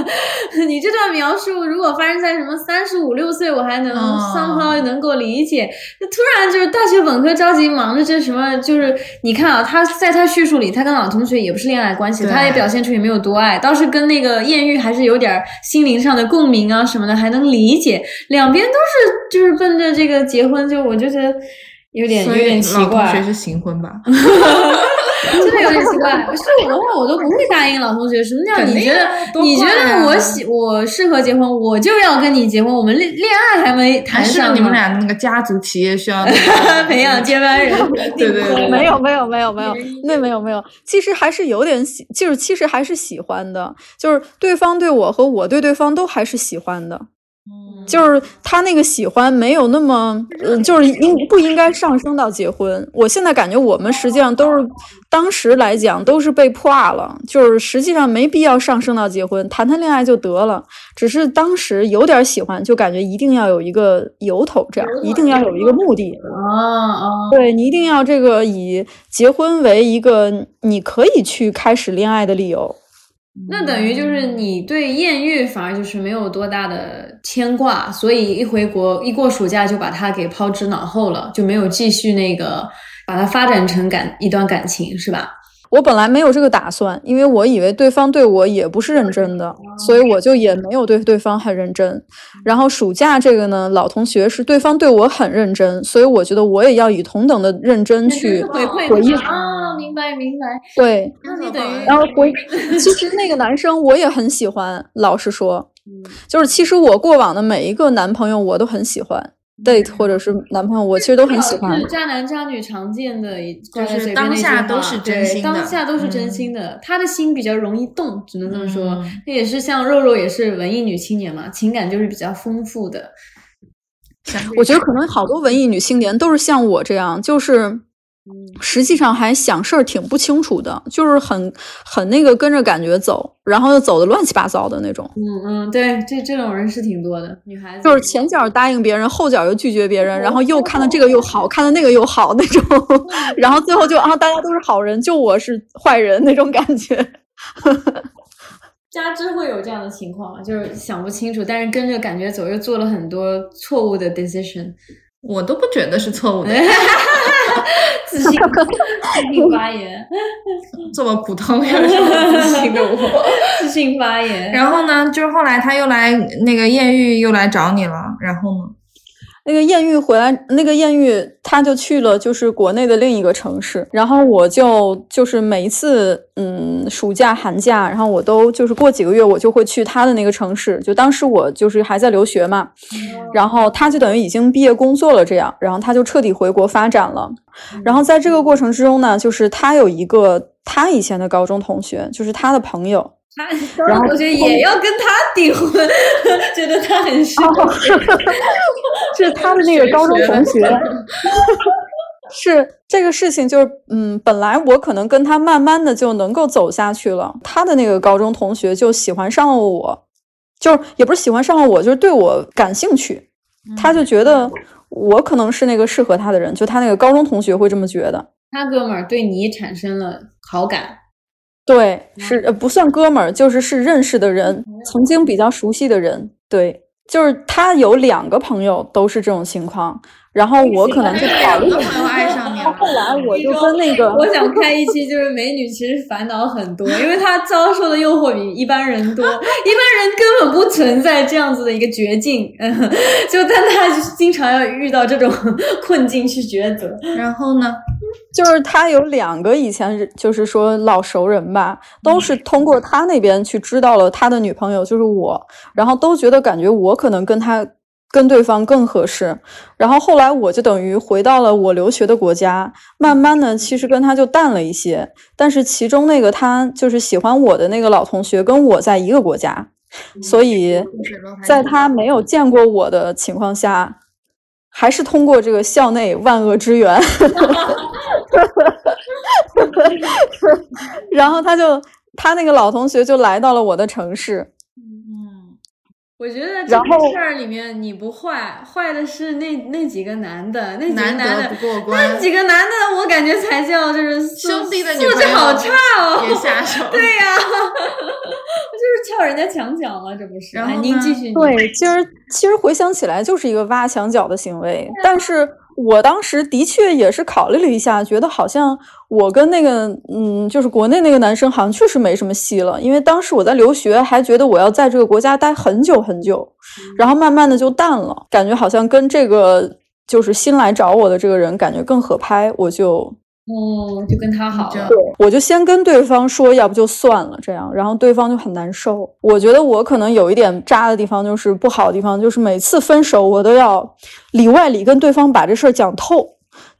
你这段描述如果发生在什么三十五六岁，我还能 somehow 能够理解。那突然就是大学本科着急忙着这什么，就是你看啊，他在他叙述里，他跟老同学也不是恋爱关系，他也表现出也没有多爱，倒是跟那个艳遇还是有点心灵上的共鸣啊什么的，还能理解。两边都是就是奔着这个结婚，就我就觉得。有点有点奇怪，老同学是行婚吧？真的有点奇怪。是我的话，我都不会答应老同学。什么叫你觉得？你觉得我喜我适合结婚，我就要跟你结婚。我们恋恋爱还没谈上，你们俩那个家族企业需要 培养接班人。对对对，没有没有没有没有，那没有没有。其实还是有点喜，就是其实还是喜欢的，就是对方对我和我对对方都还是喜欢的。就是他那个喜欢没有那么，嗯，就是应不应该上升到结婚？我现在感觉我们实际上都是当时来讲都是被迫了，就是实际上没必要上升到结婚，谈谈恋爱就得了。只是当时有点喜欢，就感觉一定要有一个由头，这样一定要有一个目的。啊啊！对你一定要这个以结婚为一个你可以去开始恋爱的理由。那等于就是你对艳遇反而就是没有多大的牵挂，所以一回国一过暑假就把它给抛之脑后了，就没有继续那个把它发展成感一段感情，是吧？我本来没有这个打算，因为我以为对方对我也不是认真的，所以我就也没有对对方很认真。然后暑假这个呢，老同学是对方对我很认真，所以我觉得我也要以同等的认真去回回应啊，明白明白。对，那你等于然后回，其实那个男生我也很喜欢，老实说，就是其实我过往的每一个男朋友我都很喜欢。Date 或者是男朋友，我其实都很喜欢。渣男渣女常见的，就是当下都是真心的，当下都是真心的。他的心比较容易动，只能这么说。他也是像肉肉，也是文艺女青年嘛，情感就是比较丰富的。我觉得可能好多文艺女青年都是像我这样，就是。实际上还想事儿挺不清楚的，就是很很那个跟着感觉走，然后又走的乱七八糟的那种。嗯嗯，对，这这种人是挺多的，女孩子就是前脚答应别人，后脚又拒绝别人，然后又看到这个又好，看到那个又好那种，然后最后就啊，大家都是好人，就我是坏人那种感觉。加之会有这样的情况吗？就是想不清楚，但是跟着感觉走，又做了很多错误的 decision。我都不觉得是错误的，自信自信发言，这么普通有什么自信的我？自信发言。然后呢，就是后来他又来那个艳遇，又来找你了。然后呢？那个艳遇回来，那个艳遇他就去了，就是国内的另一个城市。然后我就就是每一次，嗯，暑假寒假，然后我都就是过几个月，我就会去他的那个城市。就当时我就是还在留学嘛，然后他就等于已经毕业工作了这样，然后他就彻底回国发展了。然后在这个过程之中呢，就是他有一个他以前的高中同学，就是他的朋友。然后我觉得也要跟他订婚，觉得他很帅。是他的那个高中同学。是这个事情，就是嗯，本来我可能跟他慢慢的就能够走下去了。他的那个高中同学就喜欢上了我，就是也不是喜欢上了我，就是对我感兴趣。他就觉得我可能是那个适合他的人，就他那个高中同学会这么觉得。他哥们儿对你产生了好感。对，是呃不算哥们儿，就是是认识的人，曾经比较熟悉的人。对，就是他有两个朋友都是这种情况，然后我可能就考虑。朋友爱上你了。后来我就跟那个，我想开一期，就是美女其实烦恼很多，因为她遭受的诱惑比一般人多，一般人根本不存在这样子的一个绝境，就但她经常要遇到这种 困境去抉择。然后呢？就是他有两个以前就是说老熟人吧，都是通过他那边去知道了他的女朋友就是我，然后都觉得感觉我可能跟他跟对方更合适，然后后来我就等于回到了我留学的国家，慢慢的其实跟他就淡了一些，但是其中那个他就是喜欢我的那个老同学跟我在一个国家，所以在他没有见过我的情况下。还是通过这个校内万恶之源，然后他就他那个老同学就来到了我的城市。嗯，我觉得这个事儿里面你不坏，坏的是那那几个男的，那几个男的不过关，那几个男的我感觉才叫就是兄弟的素质好差哦，别下手。对呀。就是撬人家墙角了，这不是？然后您继续。对，其实其实回想起来就是一个挖墙角的行为，但是我当时的确也是考虑了一下，觉得好像我跟那个嗯，就是国内那个男生好像确实没什么戏了，因为当时我在留学，还觉得我要在这个国家待很久很久，然后慢慢的就淡了，感觉好像跟这个就是新来找我的这个人感觉更合拍，我就。哦，就跟他好了。对，我就先跟对方说，要不就算了这样，然后对方就很难受。我觉得我可能有一点渣的地方，就是不好的地方，就是每次分手我都要里外里跟对方把这事儿讲透，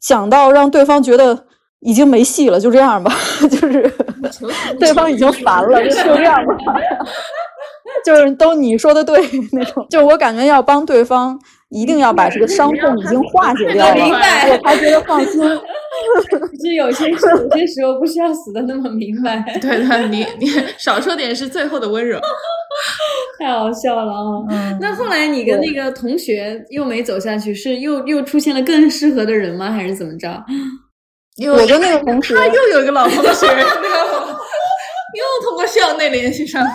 讲到让对方觉得已经没戏了，就这样吧，就是对方已经烦了，就就这样吧，就是都你说的对那种，就我感觉要帮对方。一定要把这个伤痛已经化解掉了，我才觉得放心。其 实有些有些时候不需要死的那么明白。对的，你你少说点是最后的温柔。太好笑了啊！那后来你跟那个同学又没走下去，是又又出现了更适合的人吗？还是怎么着？我跟那个同学，他又有一个老同学，又通过校内联系上了。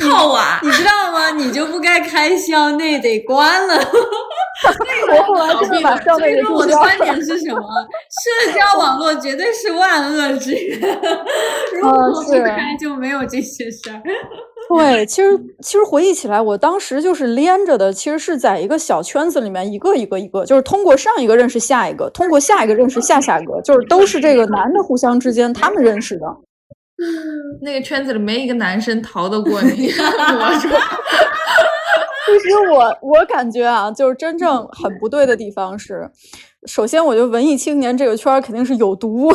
套娃，你知道吗？你就不该开校内，得关了。我后来就是把校内我的观点是什么？社 交网络绝对是万恶之源，如果不开就没有这些事儿。对，其实其实回忆起来，我当时就是连着的，其实是在一个小圈子里面，一个一个一个，就是通过上一个认识下一个，通过下一个认识下下一个，就是都是这个男的互相之间他们认识的。那个圈子里没一个男生逃得过你。我说，其实我我感觉啊，就是真正很不对的地方是，首先我觉得文艺青年这个圈肯定是有毒，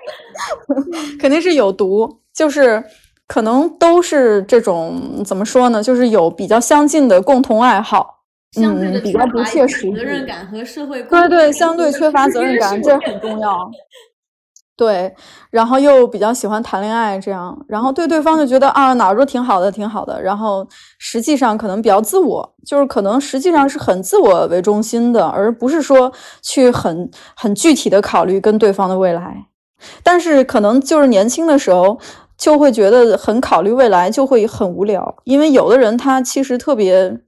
肯定是有毒，就是可能都是这种怎么说呢？就是有比较相近的共同爱好，嗯，比较不切实际，责任感和社会对对，相对缺乏责任感，这很重要。对，然后又比较喜欢谈恋爱，这样，然后对对方就觉得啊哪儿都挺好的，挺好的，然后实际上可能比较自我，就是可能实际上是很自我为中心的，而不是说去很很具体的考虑跟对方的未来。但是可能就是年轻的时候就会觉得很考虑未来就会很无聊，因为有的人他其实特别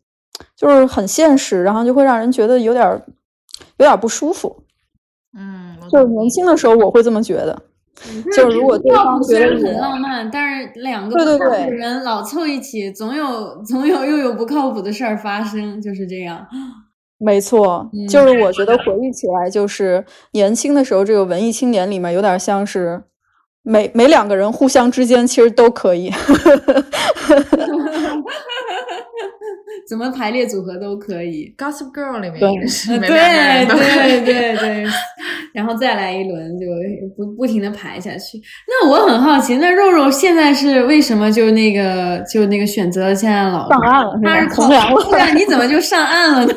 就是很现实，然后就会让人觉得有点有点不舒服。嗯，就是年轻的时候我会这么觉得，就是如果对方觉得很浪漫，但是两个对对对人老凑一起，总有总有又有不靠谱的事儿发生，就是这样。没错，就是我觉得回忆起来，就是年轻的时候这个文艺青年里面有点像是每每两个人互相之间其实都可以。怎么排列组合都可以，Gossip Girl 里面对对对对对，然后再来一轮，就不不停的排下去。那我很好奇，那肉肉现在是为什么就那个就那个选择现在老上岸了？他是从良了？对啊，你怎么就上岸了呢？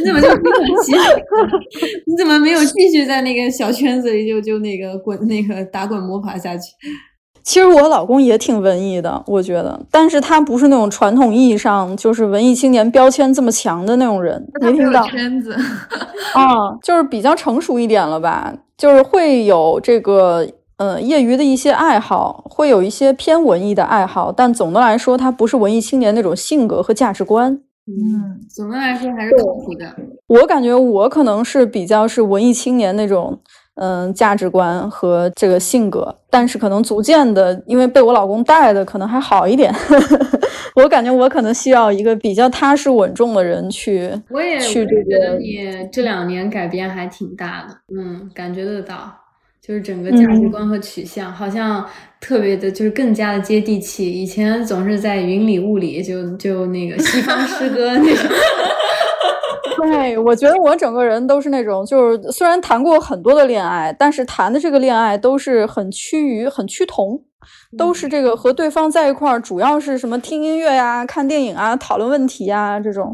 你怎么就？你怎么没有继续在那个小圈子里就就那个滚那个打滚摸爬下去？其实我老公也挺文艺的，我觉得，但是他不是那种传统意义上就是文艺青年标签这么强的那种人。没听到圈子 啊，就是比较成熟一点了吧，就是会有这个呃业余的一些爱好，会有一些偏文艺的爱好，但总的来说，他不是文艺青年那种性格和价值观。嗯，总的来说还是靠谱的。我感觉我可能是比较是文艺青年那种。嗯价值观和这个性格，但是可能逐渐的，因为被我老公带的可能还好一点。我感觉我可能需要一个比较踏实稳重的人去。我也去这觉得个你这两年改变还挺大的，嗯，感觉得到，就是整个价值观和取向好像特别的，就是更加的接地气。以前总是在云里雾里，就就那个西方诗歌那种。对，我觉得我整个人都是那种，就是虽然谈过很多的恋爱，但是谈的这个恋爱都是很趋于、很趋同，都是这个和对方在一块儿，主要是什么听音乐呀、看电影啊、讨论问题呀这种，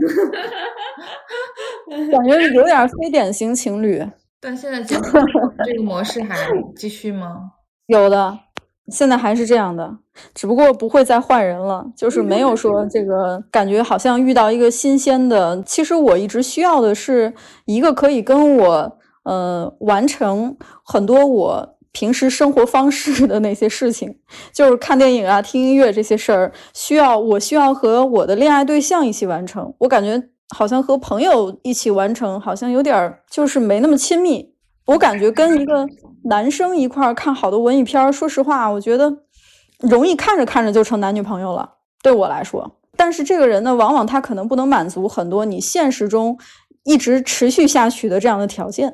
感觉有点非典型情侣。但现在这个这个模式还继续吗？有的，现在还是这样的，只不过不会再换人了，就是没有说这个感觉好像遇到一个新鲜的。其实我一直需要的是一个可以跟我呃完成很多我平时生活方式的那些事情，就是看电影啊、听音乐这些事儿，需要我需要和我的恋爱对象一起完成。我感觉好像和朋友一起完成，好像有点儿就是没那么亲密。我感觉跟一个男生一块儿看好多文艺片儿，说实话，我觉得容易看着看着就成男女朋友了，对我来说。但是这个人呢，往往他可能不能满足很多你现实中一直持续下去的这样的条件。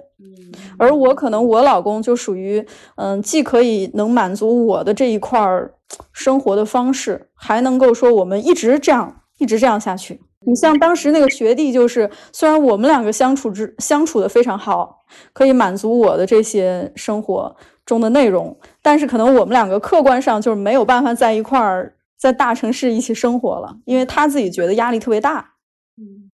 而我可能我老公就属于，嗯，既可以能满足我的这一块儿生活的方式，还能够说我们一直这样一直这样下去。你像当时那个学弟，就是虽然我们两个相处之相处的非常好，可以满足我的这些生活中的内容，但是可能我们两个客观上就是没有办法在一块儿在大城市一起生活了，因为他自己觉得压力特别大。嗯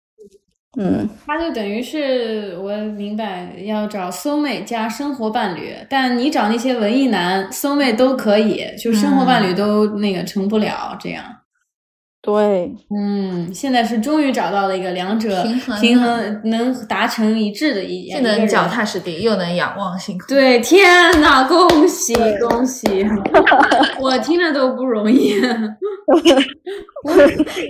嗯他就等于是我明白要找 soul mate 加生活伴侣，但你找那些文艺男 soul mate 都可以，就生活伴侣都那个成不了这样。对，嗯，现在是终于找到了一个两者平衡平衡能达成一致的一既能脚踏实地，又能仰望星空。对，天呐，恭喜恭喜！我听着都不容易。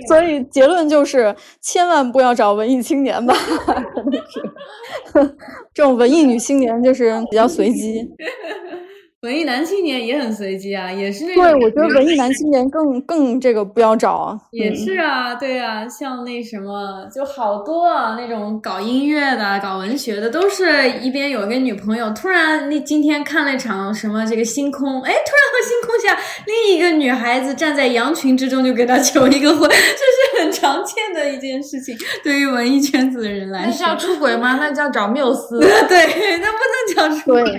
所以结论就是千万不要找文艺青年吧，这种文艺女青年就是比较随机。文艺男青年也很随机啊，也是那种。对，我觉得文艺男青年更 更这个不要找啊。也嗯是啊，对啊，像那什么，就好多啊，那种搞音乐的、搞文学的，都是一边有个女朋友，突然那今天看了一场什么这个星空，哎，突然和星空下另一个女孩子站在羊群之中就给他求一个婚，这是很常见的一件事情，对于文艺圈子的人来说那叫。出轨吗？那叫找缪斯。对，那不能叫出对轨，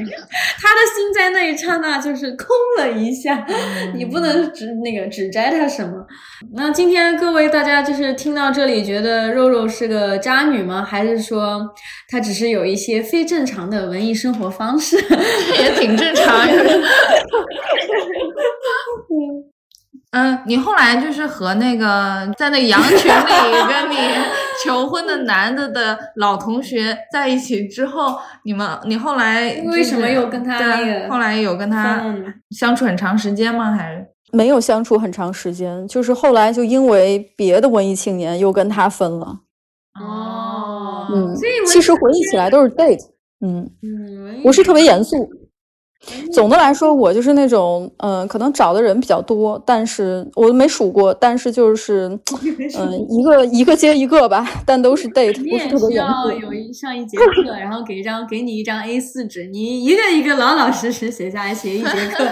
他的心在那一刹那就是空了一下，你不能指那个指摘它什么。那今天各位大家就是听到这里，觉得肉肉是个渣女吗？还是说她只是有一些非正常的文艺生活方式？也挺正常。嗯，你后来就是和那个在那个羊群里跟你求婚的男的的老同学在一起之后，你们你后来、就是、为什么又跟他后来有跟他相处很长时间吗？还是没有相处很长时间，就是后来就因为别的文艺青年又跟他分了。哦，嗯所以，其实回忆起来都是 date。嗯，不是特别严肃。总的来说，我就是那种，嗯、可能找的人比较多，但是我都没数过，但是就是，嗯、一个一个接一个吧，但都是 date，你不是特别一上一节课，然后给一张给你一张 A 四纸，你一个一个老老实实写下来写一节课。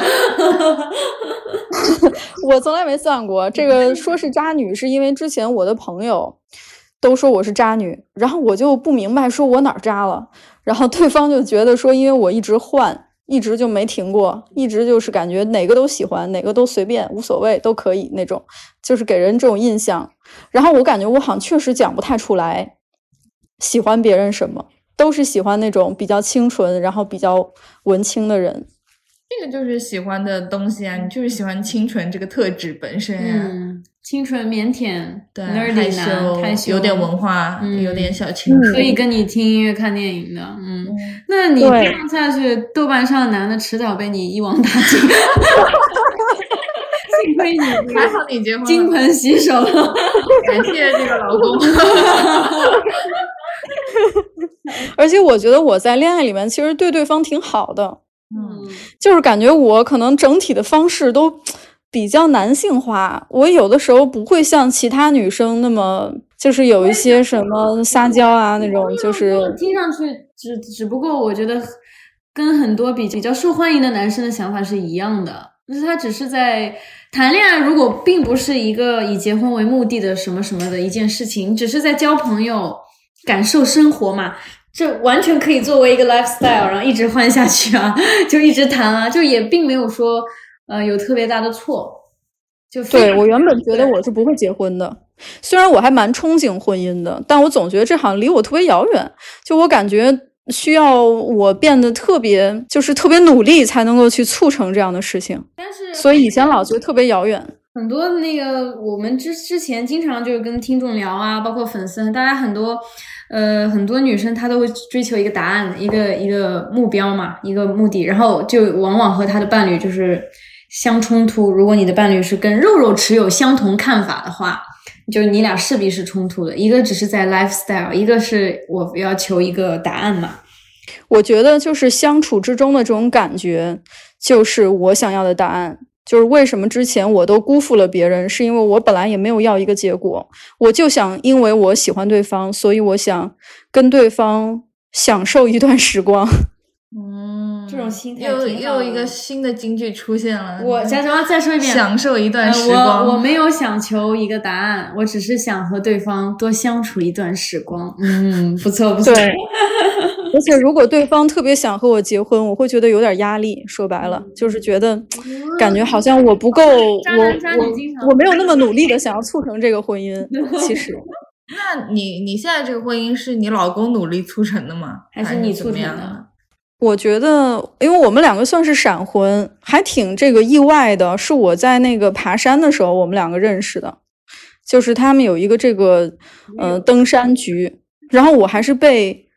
我从来没算过这个，说是渣女，是因为之前我的朋友都说我是渣女，然后我就不明白，说我哪儿渣了，然后对方就觉得说，因为我一直换，一直就没停过，一直就是感觉哪个都喜欢，哪个都随便，无所谓，都可以那种，就是给人这种印象。然后我感觉我好像确实讲不太出来喜欢别人什么，都是喜欢那种比较清纯，然后比较文青的人。这个就是喜欢的东西啊？你就是喜欢清纯这个特质本身啊。嗯，清纯腼腆对，害羞，有点文化，嗯有点小清嗯纯。可以跟你听音乐、看电影的。嗯，嗯那你这样下去，豆瓣上的男的迟早被你一网打尽。幸亏你这 还个好你结婚了，金盆洗手了。感谢这个老公。而且我觉得我在恋爱里面其实对对方挺好的，嗯，就是感觉我可能整体的方式都比较男性化，我有的时候不会像其他女生那么，就是有一些什么撒娇啊那种，就是听上去只只不过我觉得跟很多比比较受欢迎的男生的想法是一样的，就是他只是在谈恋爱，如果并不是一个以结婚为目的的什么什么的一件事情，只是在交朋友、感受生活嘛。这完全可以作为一个 lifestyle，然后一直换下去啊，就一直谈啊，就也并没有说，呃，有特别大的错。就对我原本觉得我是不会结婚的，虽然我还蛮憧憬婚姻的，但我总觉得这好像离我特别遥远。就我感觉需要我变得特别，就是特别努力才能够去促成这样的事情。但是，所以以前老觉得特别遥远。很多那个我们之之前经常就是跟听众聊啊，包括粉丝，大家很多。呃，很多女生她都会追求一个答案，一个一个目标嘛，一个目的，然后就往往和她的伴侣就是相冲突。如果你的伴侣是跟肉肉持有相同看法的话，就你俩势必是冲突的。一个只是在 lifestyle，一个是我要求一个答案嘛。我觉得就是相处之中的这种感觉，就是我想要的答案。就是为什么之前我都辜负了别人，是因为我本来也没有要一个结果，我就想因为我喜欢对方，所以我想跟对方享受一段时光。嗯，这种心态又又一个新的金句出现了。我假装再说一遍，享受一段时光。我我没有想求一个答案，我只是想和对方多相处一段时光。嗯，不错不错。对。而且，如果对方特别想和我结婚，我会觉得有点压力。说白了，就是觉得感觉好像我不够，我我我没有那么努力的想要促成这个婚姻。其实 那你你现在这个婚姻是你老公努力促成的吗？还是你促成的？我觉得，因为我们两个算是闪婚，还挺这个意外的。是我在那个爬山的时候，我们两个认识的，就是他们有一个这个呃登山局，然后我还是被。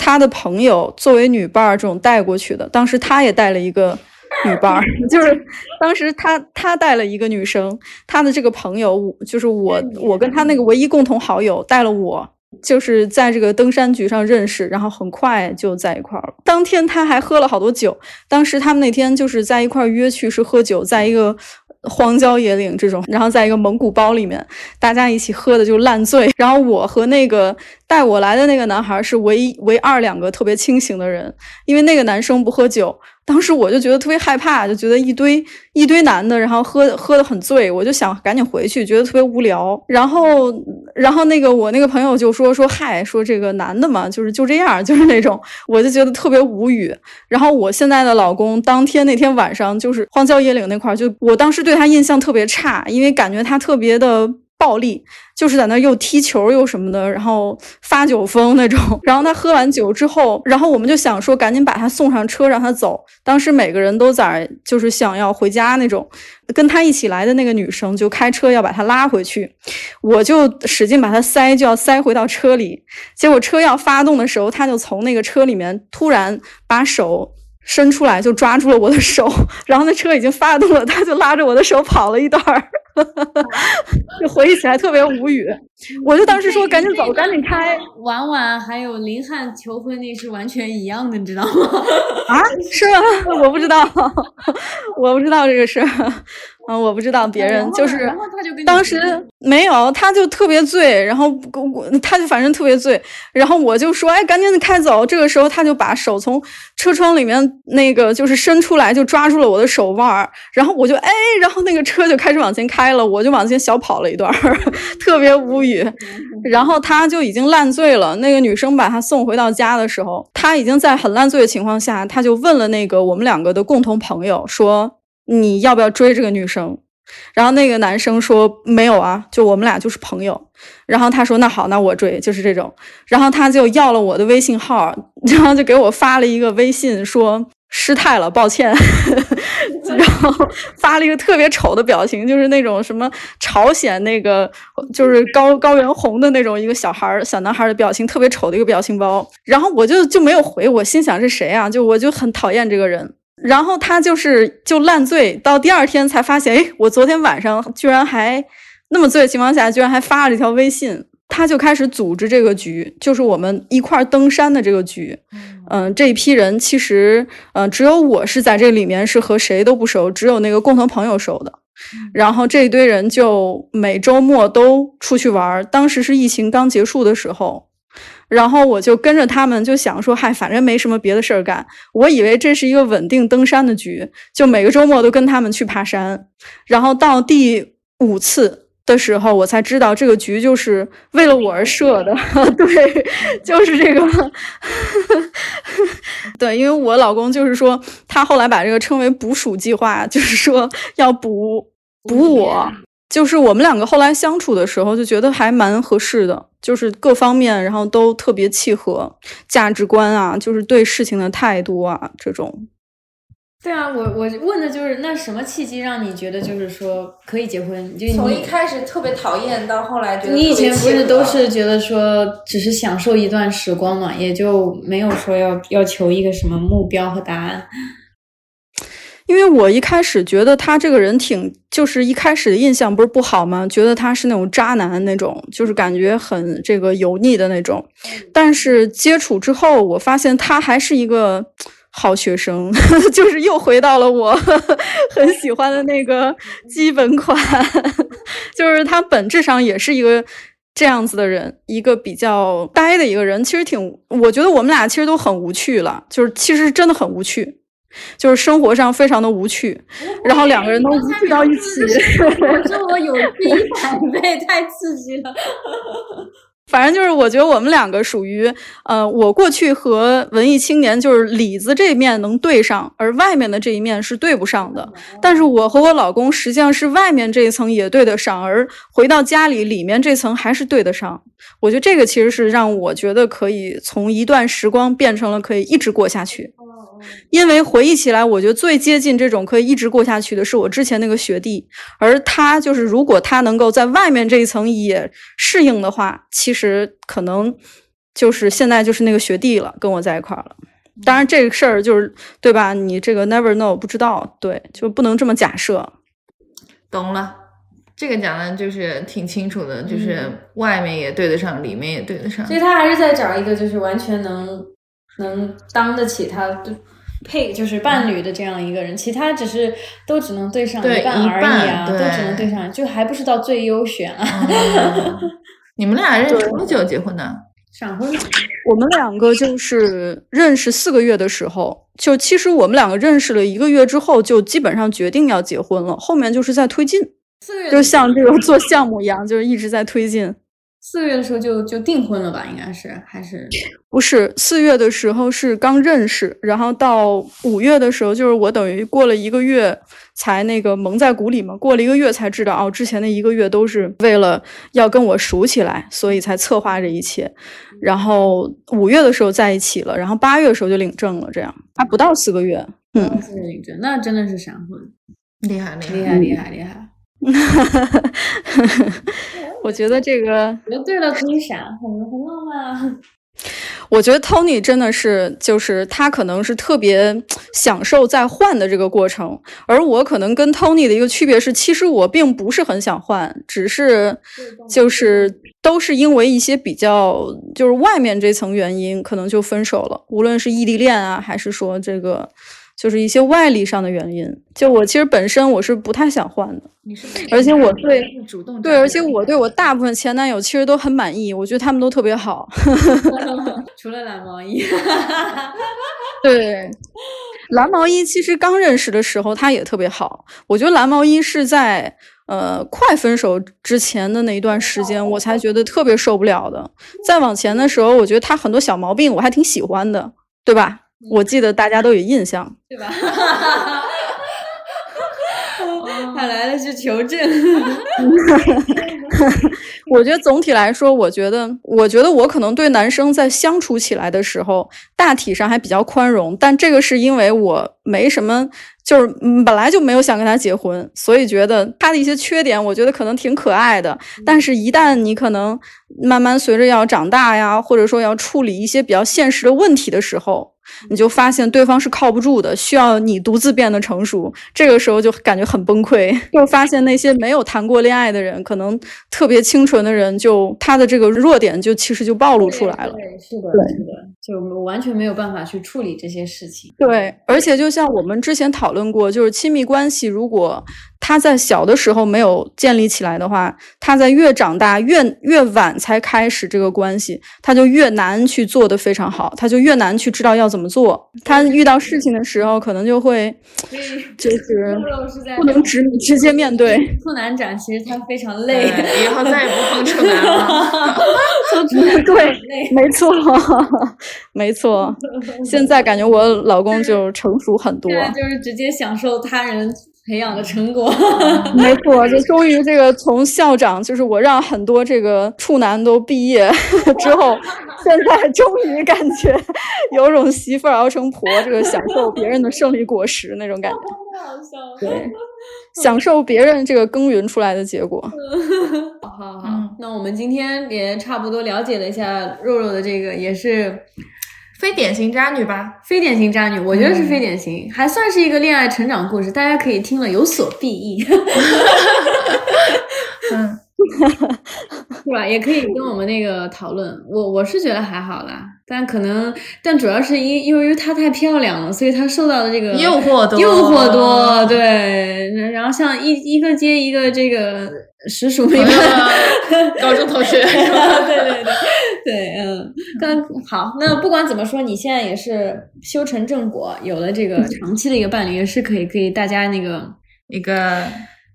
他的朋友作为女伴儿这种带过去的，当时他也带了一个女伴儿，就是当时他他带了一个女生，他的这个朋友就是我，我跟他那个唯一共同好友带了我，就是在这个登山局上认识，然后很快就在一块儿了。当天他还喝了好多酒，当时他们那天就是在一块儿约去是喝酒，在一个。荒郊野岭这种，然后在一个蒙古包里面，大家一起喝的就烂醉。然后我和那个带我来的那个男孩是唯一唯二两个特别清醒的人，因为那个男生不喝酒。当时我就觉得特别害怕，就觉得一堆一堆男的，然后喝喝的很醉，我就想赶紧回去，觉得特别无聊。然后，然后那个我那个朋友就说说嗨，说这个男的嘛，就是就这样，就是那种，我就觉得特别无语。然后我现在的老公当天那天晚上就是荒郊野岭那块儿，就我当时对他印象特别差，因为感觉他特别的。暴力就是在那又踢球又什么的，然后发酒疯那种。然后他喝完酒之后，然后我们就想说赶紧把他送上车让他走。当时每个人都在就是想要回家那种。跟他一起来的那个女生就开车要把他拉回去，我就使劲把他塞，就要塞回到车里。结果车要发动的时候，他就从那个车里面突然把手伸出来，就抓住了我的手。然后那车已经发动了，他就拉着我的手跑了一段儿。就回忆起来特别无语，我就当时说赶紧走，赶紧开。婉婉还有林汉求婚那是完全一样的，你知道吗？啊，是吗？我不知道，我不知道这个事。嗯，我不知道别人就是，当时没有，他就特别醉，然后我他就反正特别醉，然后我就说，哎，赶紧的开走。这个时候他就把手从车窗里面那个就是伸出来，就抓住了我的手腕儿，然后我就哎，然后那个车就开始往前开了，我就往前小跑了一段，特别无语。然后他就已经烂醉了，那个女生把他送回到家的时候，他已经在很烂醉的情况下，他就问了那个我们两个的共同朋友说。你要不要追这个女生？然后那个男生说没有啊，就我们俩就是朋友。然后他说那好，那我追，就是这种。然后他就要了我的微信号，然后就给我发了一个微信说失态了，抱歉。然后发了一个特别丑的表情，就是那种什么朝鲜那个就是高高原红的那种一个小孩儿小男孩的表情，特别丑的一个表情包。然后我就就没有回，我心想是谁啊？就我就很讨厌这个人。然后他就是就烂醉，到第二天才发现，哎，我昨天晚上居然还那么醉的情况下，居然还发了这条微信。他就开始组织这个局，就是我们一块儿登山的这个局。嗯，这一批人其实，嗯，只有我是在这里面是和谁都不熟，只有那个共同朋友熟的。然后这一堆人就每周末都出去玩。当时是疫情刚结束的时候，然后我就跟着他们，就想说，嗨，反正没什么别的事儿干。我以为这是一个稳定登山的局，就每个周末都跟他们去爬山。然后到第五次。的时候，我才知道这个局就是为了我而设的。对，就是这个。对，因为我老公就是说，他后来把这个称为“捕鼠计划”，就是说要捕捕我。就是我们两个后来相处的时候，就觉得还蛮合适的，就是各方面，然后都特别契合，价值观啊，就是对事情的态度啊，这种。对啊，我我问的就是那什么契机让你觉得就是说可以结婚？就从一开始特别讨厌到后来觉得你以前不是都是觉得说只是享受一段时光嘛，也就没有说要要求一个什么目标和答案。因为我一开始觉得他这个人挺，就是一开始的印象不是不好吗？觉得他是那种渣男那种，就是感觉很这个油腻的那种。但是接触之后，我发现他还是一个。好学生，就是又回到了我 很喜欢的那个基本款，就是他本质上也是一个这样子的人，一个比较呆的一个人。其实挺，我觉得我们俩其实都很无趣了，就是其实真的很无趣，就是生活上非常的无趣，然后两个人都无趣到一起。我说我有趣一百倍，太刺激了。反正就是，我觉得我们两个属于，呃，我过去和文艺青年就是里子这一面能对上，而外面的这一面是对不上的。但是我和我老公实际上是外面这一层也对得上，而回到家里里面这层还是对得上。我觉得这个其实是让我觉得可以从一段时光变成了可以一直过下去。因为回忆起来，我觉得最接近这种可以一直过下去的是我之前那个学弟，而他就是如果他能够在外面这一层也适应的话，其实可能就是现在就是那个学弟了，跟我在一块儿了。当然这个事儿就是对吧？你这个 never know 不知道，对，就不能这么假设。懂了，这个讲的就是挺清楚的，就是外面也对得上，里面也对得上。所以他还是在找一个就是完全能。能当得起他配就是伴侣的这样一个人，其他只是都只能对上一半而已啊，都只能对上，就还不是到最优选啊。你们俩认识多久结婚的？闪婚。我们两个就是认识四个月的时候，就其实我们两个认识了一个月之后，就基本上决定要结婚了。后面就是在推进，就像这种做项目一样，就是一直在推进。四月的时候就就订婚了吧？应该是还是不是？四月的时候是刚认识，然后到五月的时候，就是我等于过了一个月才那个蒙在鼓里嘛。过了一个月才知道哦，之前的一个月都是为了要跟我熟起来，所以才策划这一切。然后五月的时候在一起了，然后八月的时候就领证了，这样还不到四个月。嗯，领证那真的是闪婚，厉害厉害厉害厉害。我觉得这个，对了，可以闪，很很浪漫。我觉得 Tony 真的是，就是他可能是特别享受在换的这个过程，而我可能跟 Tony 的一个区别是，其实我并不是很想换，只是就是都是因为一些比较就是外面这层原因，可能就分手了。无论是异地恋啊，还是说这个。就是一些外力上的原因，就我其实本身我是不太想换的，而且我对主动对，而且我对。我大部分前男友其实都很满意，我觉得他们都特别好，除了蓝毛衣，对，蓝毛衣其实刚认识的时候他也特别好，我觉得蓝毛衣是在呃快分手之前的那一段时间我才觉得特别受不了的，再往前的时候，我觉得他很多小毛病我还挺喜欢的，对吧？我记得大家都有印象，对吧？他来了是求证。我觉得总体来说，我觉得，我觉得我可能对男生在相处起来的时候，大体上还比较宽容，但这个是因为我没什么。就是嗯本来就没有想跟他结婚，所以觉得他的一些缺点，我觉得可能挺可爱的。但是，一旦你可能慢慢随着要长大呀，或者说要处理一些比较现实的问题的时候，你就发现对方是靠不住的，需要你独自变得成熟。这个时候就感觉很崩溃，就发现那些没有谈过恋爱的人，可能特别清纯的人，就他的这个弱点就其实就暴露出来了。对，是的，是的，就完全没有办法去处理这些事情。对，而且就像我们之前讨论过，就是亲密关系，如果他在小的时候没有建立起来的话，他在越长大越越晚才开始这个关系，他就越难去做的非常好，他就越难去知道要怎么做。他遇到事情的时候，可能就会就是不能直直接面对。处男展其实他非常累，以后再也不碰处男了。对，没错，没错。现在感觉我老公就成熟很多，就是直接享受他人。培养的成果，没错，就终于这个从校长，就是我让很多这个处男都毕业 之后，现在终于感觉有种媳妇熬成婆，这个享受别人的胜利果实那种感觉，好笑。对，享受别人这个耕耘出来的结果。好好好，那我们今天也差不多了解了一下肉肉的这个，也是。非典型渣女吧，非典型渣女，我觉得是非典型，还算是一个恋爱成长故事，大家可以听了有所裨益，嗯，是吧？也可以跟我们那个讨论，我我是觉得还好啦，但可能，但主要是因因为她太漂亮了，所以她受到的这个诱惑多，诱惑多，对，然后像一一个接一个这个。实属没有，高中同学，对对对对，嗯，刚好，那不管怎么说，你现在也是修成正果，有了这个长期的一个伴侣，也是可以可以大家那个一个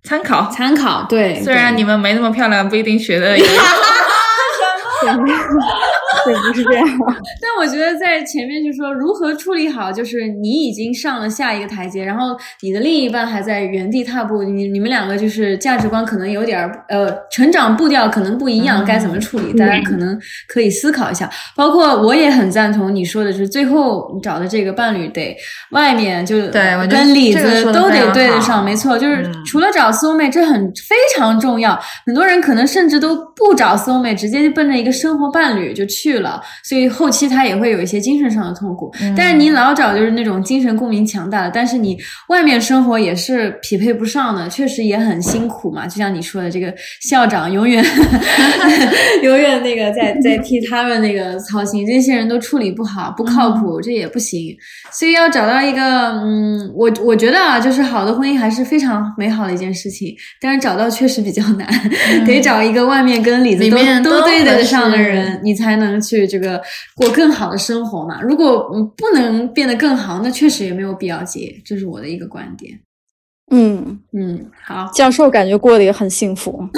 参考。参考，对，虽然你们没那么漂亮，不一定学的。对，不是这样。但我觉得在前面就说如何处理好，就是你已经上了下一个台阶，然后你的另一半还在原地踏步，你你们两个就是价值观可能有点儿呃成长步调可能不一样，该怎么处理？大家可能可以思考一下。包括我也很赞同你说的，就是最后你找的这个伴侣得外面就对跟里子都得对得上，没错，就是除了找 soul mate，这很非常重要。很多人可能甚至都不找 soul mate，直接就奔着一个生活伴侣就去。了，所以后期他也会有一些精神上的痛苦。但是你老找就是那种精神共鸣强大的，但是你外面生活也是匹配不上的，确实也很辛苦嘛。就像你说的，这个校长永远 永远那个在在替他们那个操心，这些人都处理不好，不靠谱，这也不行。所以要找到一个，嗯，我我觉得啊，就是好的婚姻还是非常美好的一件事情。但是找到确实比较难，得找一个外面跟里子都都对得上的人，你才能。去这个过更好的生活嘛？如果不能变得更好，那确实也没有必要结。这是我的一个观点。嗯嗯，好，教授感觉过得也很幸福。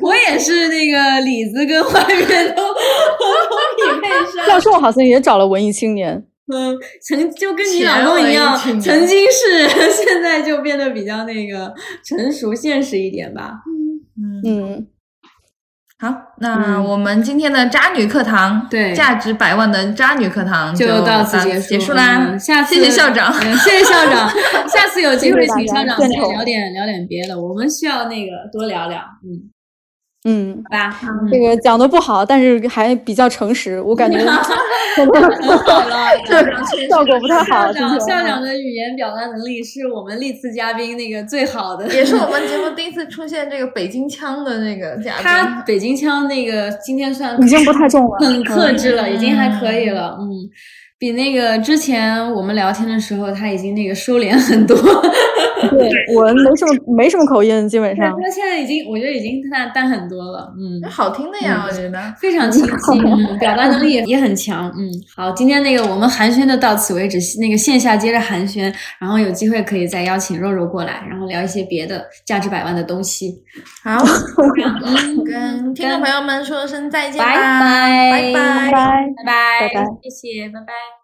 我也是那个里子跟外面都匹配上。教授好像也找了文艺青年。嗯，曾就跟你老公一样，曾经是，现在就变得比较那个成熟、现实一点吧。嗯嗯。好，那我们今天的渣女课堂，对，价值百万的渣女课堂就到此结束结束啦。下次谢谢校长，谢谢校长。下次有机会请校长再聊点聊点别的，我们需要那个多聊聊，嗯。嗯，这个讲的不好，但是还比较诚实，我感觉 好了，效果不太好。校长校长的语言表达能力是我们历次嘉宾那个最好的，也是我们节目第一次出现这个北京腔的那个嘉宾。他北京腔那个今天算已经不太重了，很克制了，已经还可以了，嗯。比那个之前我们聊天的时候，他已经那个收敛很多。对我没什么没什么口音，基本上。他现在已经，我觉得已经淡淡很多了。嗯，好听的呀，我觉得非常清晰，表达能力也也很强。嗯，好，今天那个我们寒暄就到此为止，那个线下接着寒暄，然后有机会可以再邀请肉肉过来，然后聊一些别的价值百万的东西。好，跟听众朋友们说声再见，拜拜拜拜拜拜拜，谢谢，拜拜。